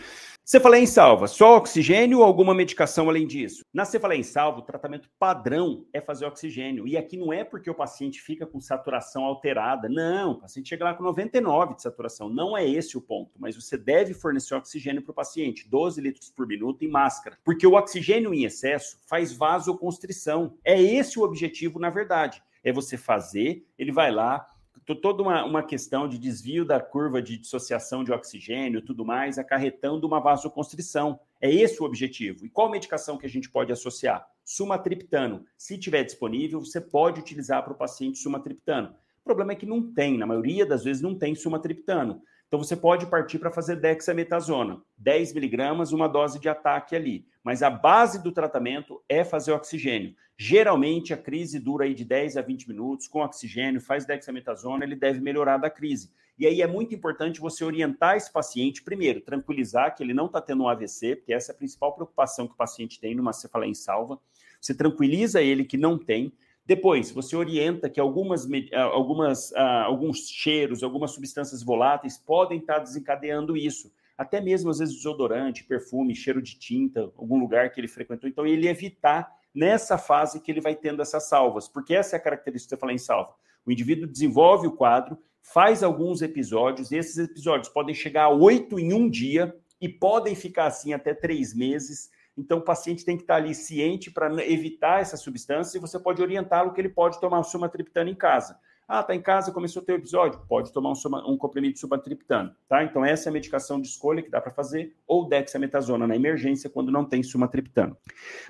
Cefaleia em salva, só oxigênio ou alguma medicação além disso? Na cefaleia em salva, o tratamento padrão é fazer oxigênio. E aqui não é porque o paciente fica com saturação alterada. Não, o paciente chega lá com 99 de saturação. Não é esse o ponto. Mas você deve fornecer oxigênio para o paciente, 12 litros por minuto em máscara. Porque o oxigênio em excesso faz vasoconstrição. É esse o objetivo, na verdade. É você fazer, ele vai lá, toda uma, uma questão de desvio da curva de dissociação de oxigênio tudo mais, acarretando uma vasoconstrição. É esse o objetivo. E qual medicação que a gente pode associar? Sumatriptano. Se tiver disponível, você pode utilizar para o paciente sumatriptano. O problema é que não tem, na maioria das vezes não tem sumatriptano. Então você pode partir para fazer dexametasona, 10 miligramas, uma dose de ataque ali. Mas a base do tratamento é fazer oxigênio. Geralmente a crise dura aí de 10 a 20 minutos com oxigênio, faz dexametasona, ele deve melhorar da crise. E aí é muito importante você orientar esse paciente, primeiro, tranquilizar que ele não está tendo um AVC, porque essa é a principal preocupação que o paciente tem numa cefaleia em salva. Você tranquiliza ele que não tem, depois, você orienta que algumas, ah, algumas, uh, alguns cheiros, algumas substâncias voláteis podem estar desencadeando isso. Até mesmo, às vezes, desodorante, perfume, cheiro de tinta, algum lugar que ele frequentou. Então, ele evitar nessa fase que ele vai tendo essas salvas, porque essa é a característica de falar em salva. O indivíduo desenvolve o quadro, faz alguns episódios, e esses episódios podem chegar a oito em um dia e podem ficar assim até três meses então, o paciente tem que estar ali ciente para evitar essa substância e você pode orientá-lo que ele pode tomar sumatriptana em casa. Ah, tá em casa, começou o teu episódio, pode tomar um, um comprimido de sumatriptano, tá? Então essa é a medicação de escolha que dá para fazer, ou dexametasona na emergência quando não tem sumatriptano.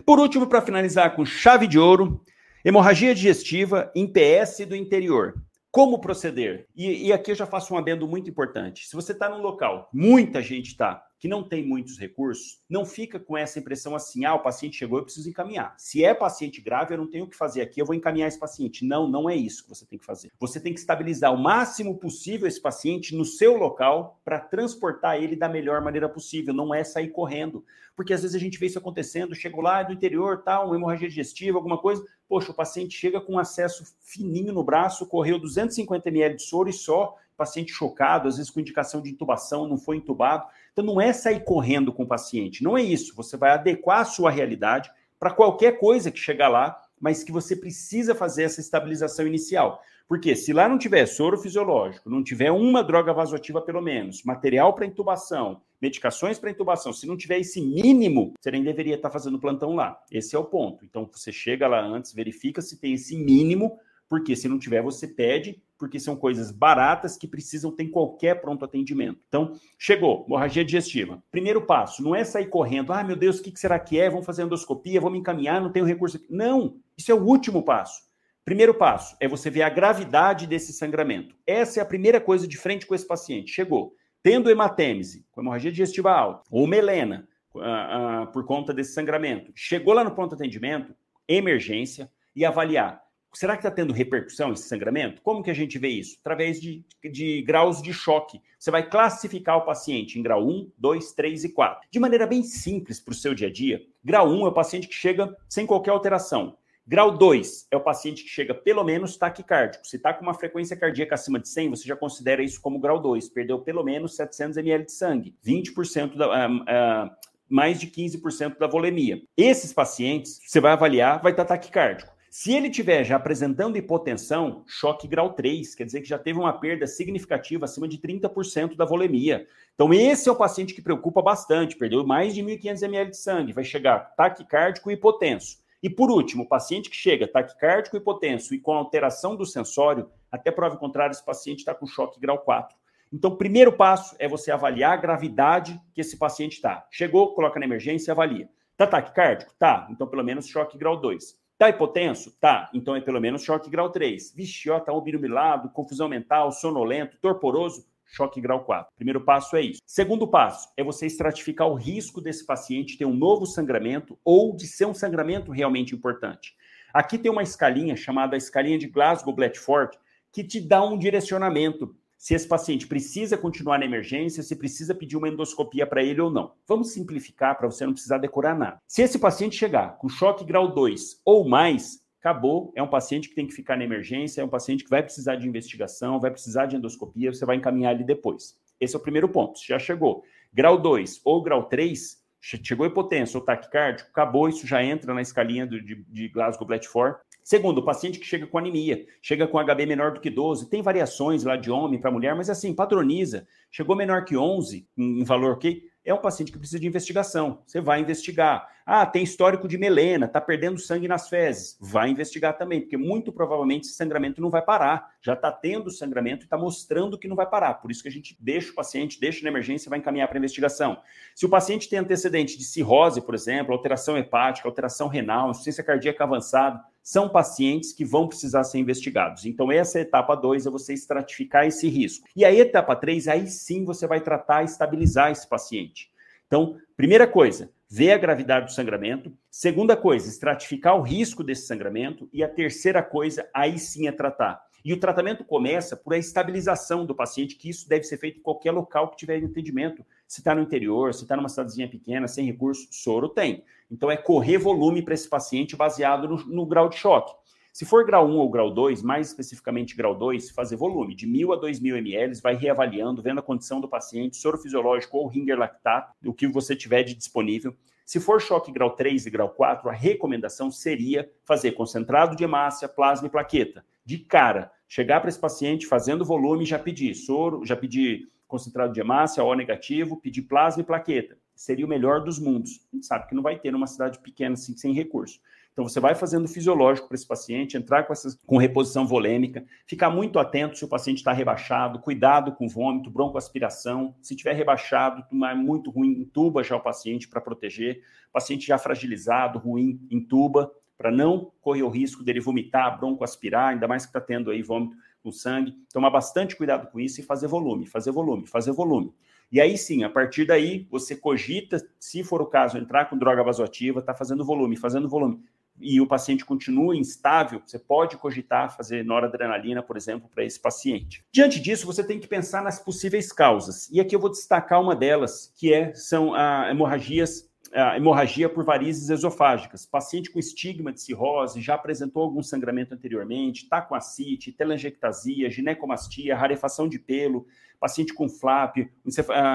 Por último, para finalizar com chave de ouro, hemorragia digestiva em PS do interior. Como proceder? E, e, aqui eu já faço um adendo muito importante. Se você está num local, muita gente está, que não tem muitos recursos, não fica com essa impressão assim, ah, o paciente chegou, eu preciso encaminhar. Se é paciente grave, eu não tenho o que fazer aqui, eu vou encaminhar esse paciente. Não, não é isso que você tem que fazer. Você tem que estabilizar o máximo possível esse paciente no seu local para transportar ele da melhor maneira possível, não é sair correndo. Porque às vezes a gente vê isso acontecendo, chego lá do interior, tal, uma hemorragia digestiva, alguma coisa, poxa, o paciente chega com acesso fininho no braço, correu 250 ml de soro e só, paciente chocado, às vezes com indicação de intubação, não foi intubado. Então não é sair correndo com o paciente, não é isso. Você vai adequar a sua realidade para qualquer coisa que chegar lá, mas que você precisa fazer essa estabilização inicial. Porque se lá não tiver soro fisiológico, não tiver uma droga vasoativa pelo menos, material para intubação, medicações para intubação, se não tiver esse mínimo, você nem deveria estar fazendo plantão lá. Esse é o ponto. Então você chega lá antes, verifica se tem esse mínimo, porque se não tiver, você pede, porque são coisas baratas que precisam ter qualquer pronto atendimento. Então, chegou, hemorragia digestiva. Primeiro passo, não é sair correndo, ah, meu Deus, o que será que é? Vamos fazer endoscopia, vamos encaminhar, não tenho recurso aqui. Não, isso é o último passo. Primeiro passo é você ver a gravidade desse sangramento. Essa é a primeira coisa de frente com esse paciente. Chegou, tendo hematêmese, com hemorragia digestiva alta, ou melena, uh, uh, por conta desse sangramento. Chegou lá no pronto atendimento, emergência, e avaliar. Será que está tendo repercussão esse sangramento? Como que a gente vê isso? Através de, de graus de choque. Você vai classificar o paciente em grau 1, 2, 3 e 4. De maneira bem simples para o seu dia a dia. Grau 1 é o paciente que chega sem qualquer alteração. Grau 2 é o paciente que chega pelo menos taquicárdico. Se está com uma frequência cardíaca acima de 100, você já considera isso como grau 2. Perdeu pelo menos 700 ml de sangue, 20% da. Uh, uh, mais de 15% da volemia. Esses pacientes, você vai avaliar, vai estar tá taquicárdico. Se ele tiver já apresentando hipotensão, choque grau 3, quer dizer que já teve uma perda significativa acima de 30% da volemia. Então, esse é o paciente que preocupa bastante, perdeu mais de 1.500 ml de sangue, vai chegar taquicárdico e hipotenso. E por último, o paciente que chega taquicárdico, hipotenso e com alteração do sensório, até prova contrária, esse paciente está com choque grau 4. Então, o primeiro passo é você avaliar a gravidade que esse paciente está. Chegou, coloca na emergência e avalia. Está taquicárdico? Tá. Então, pelo menos choque grau 2. Está hipotenso? Tá. Então, é pelo menos choque grau 3. Vixe, ó, tá obnubilado, confusão mental, sonolento, torporoso choque grau 4. Primeiro passo é isso. Segundo passo é você estratificar o risco desse paciente ter um novo sangramento ou de ser um sangramento realmente importante. Aqui tem uma escalinha chamada escalinha de Glasgow-Blatchford que te dá um direcionamento se esse paciente precisa continuar na emergência, se precisa pedir uma endoscopia para ele ou não. Vamos simplificar para você não precisar decorar nada. Se esse paciente chegar com choque grau 2 ou mais, acabou, é um paciente que tem que ficar na emergência, é um paciente que vai precisar de investigação, vai precisar de endoscopia, você vai encaminhar ele depois. Esse é o primeiro ponto, já chegou. Grau 2 ou grau 3, chegou hipotenso ou taquicárdico, acabou, isso já entra na escalinha do, de, de Glasgow-Blatchford. Segundo, o paciente que chega com anemia, chega com HB menor do que 12, tem variações lá de homem para mulher, mas assim, padroniza. Chegou menor que 11, em valor que é um paciente que precisa de investigação. Você vai investigar. Ah, tem histórico de melena, está perdendo sangue nas fezes. Vai investigar também, porque muito provavelmente esse sangramento não vai parar. Já está tendo sangramento e está mostrando que não vai parar. Por isso que a gente deixa o paciente, deixa na emergência e vai encaminhar para investigação. Se o paciente tem antecedente de cirrose, por exemplo, alteração hepática, alteração renal, insuficiência cardíaca avançada, são pacientes que vão precisar ser investigados. Então, essa é a etapa 2 é você estratificar esse risco. E a etapa 3, aí sim você vai tratar e estabilizar esse paciente. Então, primeira coisa, ver a gravidade do sangramento. Segunda coisa, estratificar o risco desse sangramento. E a terceira coisa, aí sim é tratar. E o tratamento começa por a estabilização do paciente, que isso deve ser feito em qualquer local que tiver entendimento. Se está no interior, se está numa cidadezinha pequena, sem recurso, soro tem. Então é correr volume para esse paciente baseado no, no, grau de choque. Se for grau 1 ou grau 2, mais especificamente grau 2, fazer volume de 1.000 a 2.000 ml, vai reavaliando, vendo a condição do paciente, soro fisiológico ou ringer lactato, o que você tiver de disponível. Se for choque grau 3 e grau 4, a recomendação seria fazer concentrado de hemácia, plasma e plaqueta. De cara, chegar para esse paciente fazendo volume, já pedir soro, já pedir concentrado de hemácia, O negativo, pedir plasma e plaqueta. Seria o melhor dos mundos. A gente sabe que não vai ter numa cidade pequena assim, sem recurso. Então você vai fazendo fisiológico para esse paciente, entrar com, essas, com reposição volêmica, ficar muito atento se o paciente está rebaixado, cuidado com vômito, broncoaspiração. Se tiver rebaixado, é muito ruim, entuba já o paciente para proteger. Paciente já fragilizado, ruim, entuba, para não correr o risco dele vomitar, broncoaspirar, ainda mais que está tendo aí vômito com sangue. Tomar bastante cuidado com isso e fazer volume, fazer volume, fazer volume. E aí sim, a partir daí, você cogita, se for o caso, entrar com droga vasoativa, está fazendo volume, fazendo volume, e o paciente continua instável, você pode cogitar fazer noradrenalina, por exemplo, para esse paciente. Diante disso, você tem que pensar nas possíveis causas. E aqui eu vou destacar uma delas, que é, são a ah, hemorragias a hemorragia por varizes esofágicas. Paciente com estigma de cirrose, já apresentou algum sangramento anteriormente, está com ascite, telangiectasia, ginecomastia, rarefação de pelo, paciente com flap,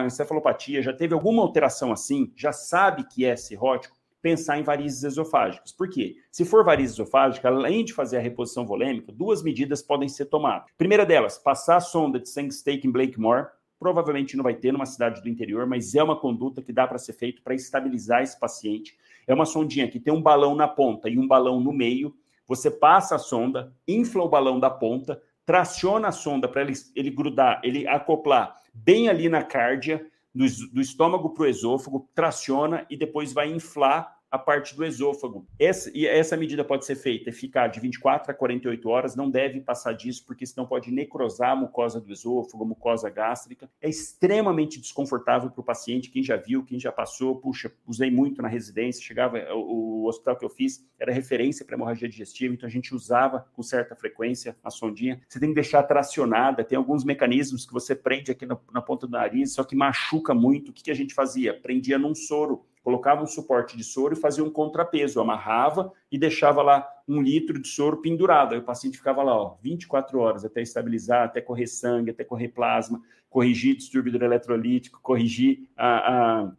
encefalopatia, já teve alguma alteração assim, já sabe que é cirrótico, pensar em varizes esofágicas. Por quê? Se for varize esofágica, além de fazer a reposição volêmica, duas medidas podem ser tomadas. Primeira delas, passar a sonda de sangue steak em Blakemore, provavelmente não vai ter numa cidade do interior, mas é uma conduta que dá para ser feito para estabilizar esse paciente. É uma sondinha que tem um balão na ponta e um balão no meio. Você passa a sonda, infla o balão da ponta, traciona a sonda para ele, ele grudar, ele acoplar bem ali na cárdia, do, do estômago para o esôfago, traciona e depois vai inflar a parte do esôfago. Essa, e essa medida pode ser feita ficar de 24 a 48 horas, não deve passar disso, porque senão pode necrosar a mucosa do esôfago, a mucosa gástrica. É extremamente desconfortável para o paciente, quem já viu, quem já passou, puxa, usei muito na residência, chegava, o, o hospital que eu fiz era referência para hemorragia digestiva, então a gente usava com certa frequência a sondinha. Você tem que deixar tracionada, tem alguns mecanismos que você prende aqui na, na ponta do nariz, só que machuca muito. O que, que a gente fazia? Prendia num soro colocava um suporte de soro e fazia um contrapeso, amarrava e deixava lá um litro de soro pendurado. Aí o paciente ficava lá, ó, 24 horas até estabilizar, até correr sangue, até correr plasma, corrigir distúrbio eletrolítico, corrigir a, a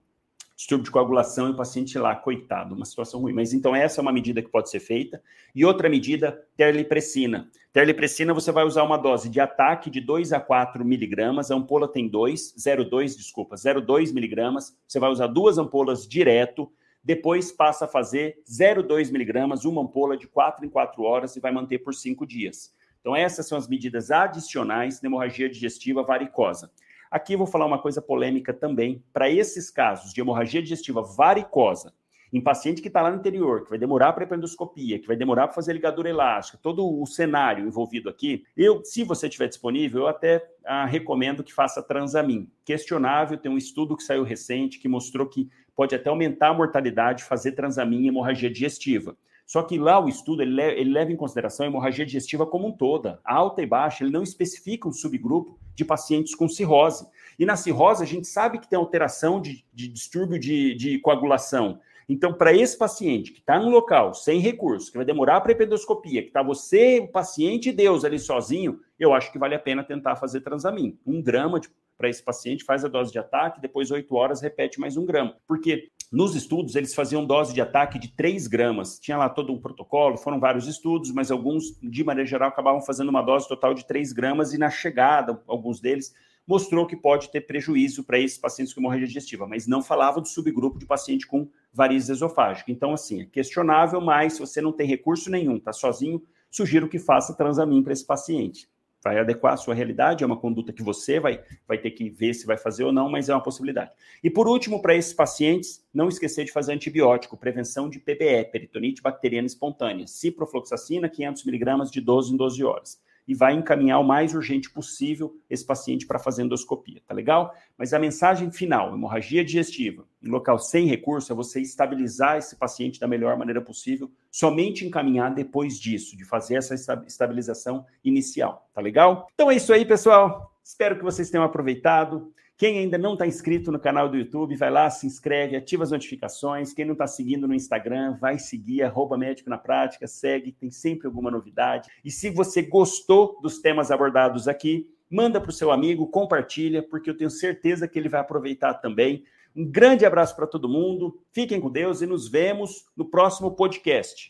distúrbio de coagulação e o paciente lá, coitado, uma situação ruim. Mas então essa é uma medida que pode ser feita. E outra medida, terlipressina. Terlipressina você vai usar uma dose de ataque de 2 a 4 miligramas, a ampola tem 2, 0,2, desculpa, 0,2 miligramas. Você vai usar duas ampolas direto, depois passa a fazer 0,2 miligramas, uma ampola de 4 em 4 horas e vai manter por 5 dias. Então essas são as medidas adicionais de hemorragia digestiva varicosa. Aqui eu vou falar uma coisa polêmica também. Para esses casos de hemorragia digestiva varicosa, em paciente que está lá no interior, que vai demorar para endoscopia, que vai demorar para fazer ligadura elástica, todo o cenário envolvido aqui, eu, se você tiver disponível, eu até ah, recomendo que faça transamin. Questionável, tem um estudo que saiu recente que mostrou que pode até aumentar a mortalidade fazer transamin em hemorragia digestiva. Só que lá o estudo ele leva em consideração a hemorragia digestiva como um toda, alta e baixa, ele não especifica um subgrupo de pacientes com cirrose. E na cirrose a gente sabe que tem alteração de, de distúrbio de, de coagulação. Então, para esse paciente que está no local, sem recurso, que vai demorar para ependoscopia, que está você, o paciente e Deus ali sozinho, eu acho que vale a pena tentar fazer transamin. Um grama para esse paciente, faz a dose de ataque, depois oito horas repete mais um grama. Porque nos estudos, eles faziam dose de ataque de 3 gramas. Tinha lá todo um protocolo, foram vários estudos, mas alguns, de maneira geral, acabavam fazendo uma dose total de 3 gramas e na chegada, alguns deles, mostrou que pode ter prejuízo para esses pacientes com hemorragia digestiva, mas não falava do subgrupo de paciente com varizes esofágica. Então, assim, é questionável, mas se você não tem recurso nenhum, está sozinho, sugiro que faça transamin para esse paciente vai adequar à sua realidade, é uma conduta que você vai, vai ter que ver se vai fazer ou não, mas é uma possibilidade. E por último, para esses pacientes, não esquecer de fazer antibiótico, prevenção de PBE, peritonite bacteriana espontânea, ciprofloxacina, 500mg de 12 em 12 horas e vai encaminhar o mais urgente possível esse paciente para fazer endoscopia, tá legal? Mas a mensagem final, hemorragia digestiva, em local sem recurso, é você estabilizar esse paciente da melhor maneira possível, somente encaminhar depois disso, de fazer essa estabilização inicial, tá legal? Então é isso aí, pessoal. Espero que vocês tenham aproveitado. Quem ainda não está inscrito no canal do YouTube, vai lá, se inscreve, ativa as notificações. Quem não está seguindo no Instagram, vai seguir, arroba médico na prática, segue, tem sempre alguma novidade. E se você gostou dos temas abordados aqui, manda para o seu amigo, compartilha, porque eu tenho certeza que ele vai aproveitar também. Um grande abraço para todo mundo, fiquem com Deus e nos vemos no próximo podcast.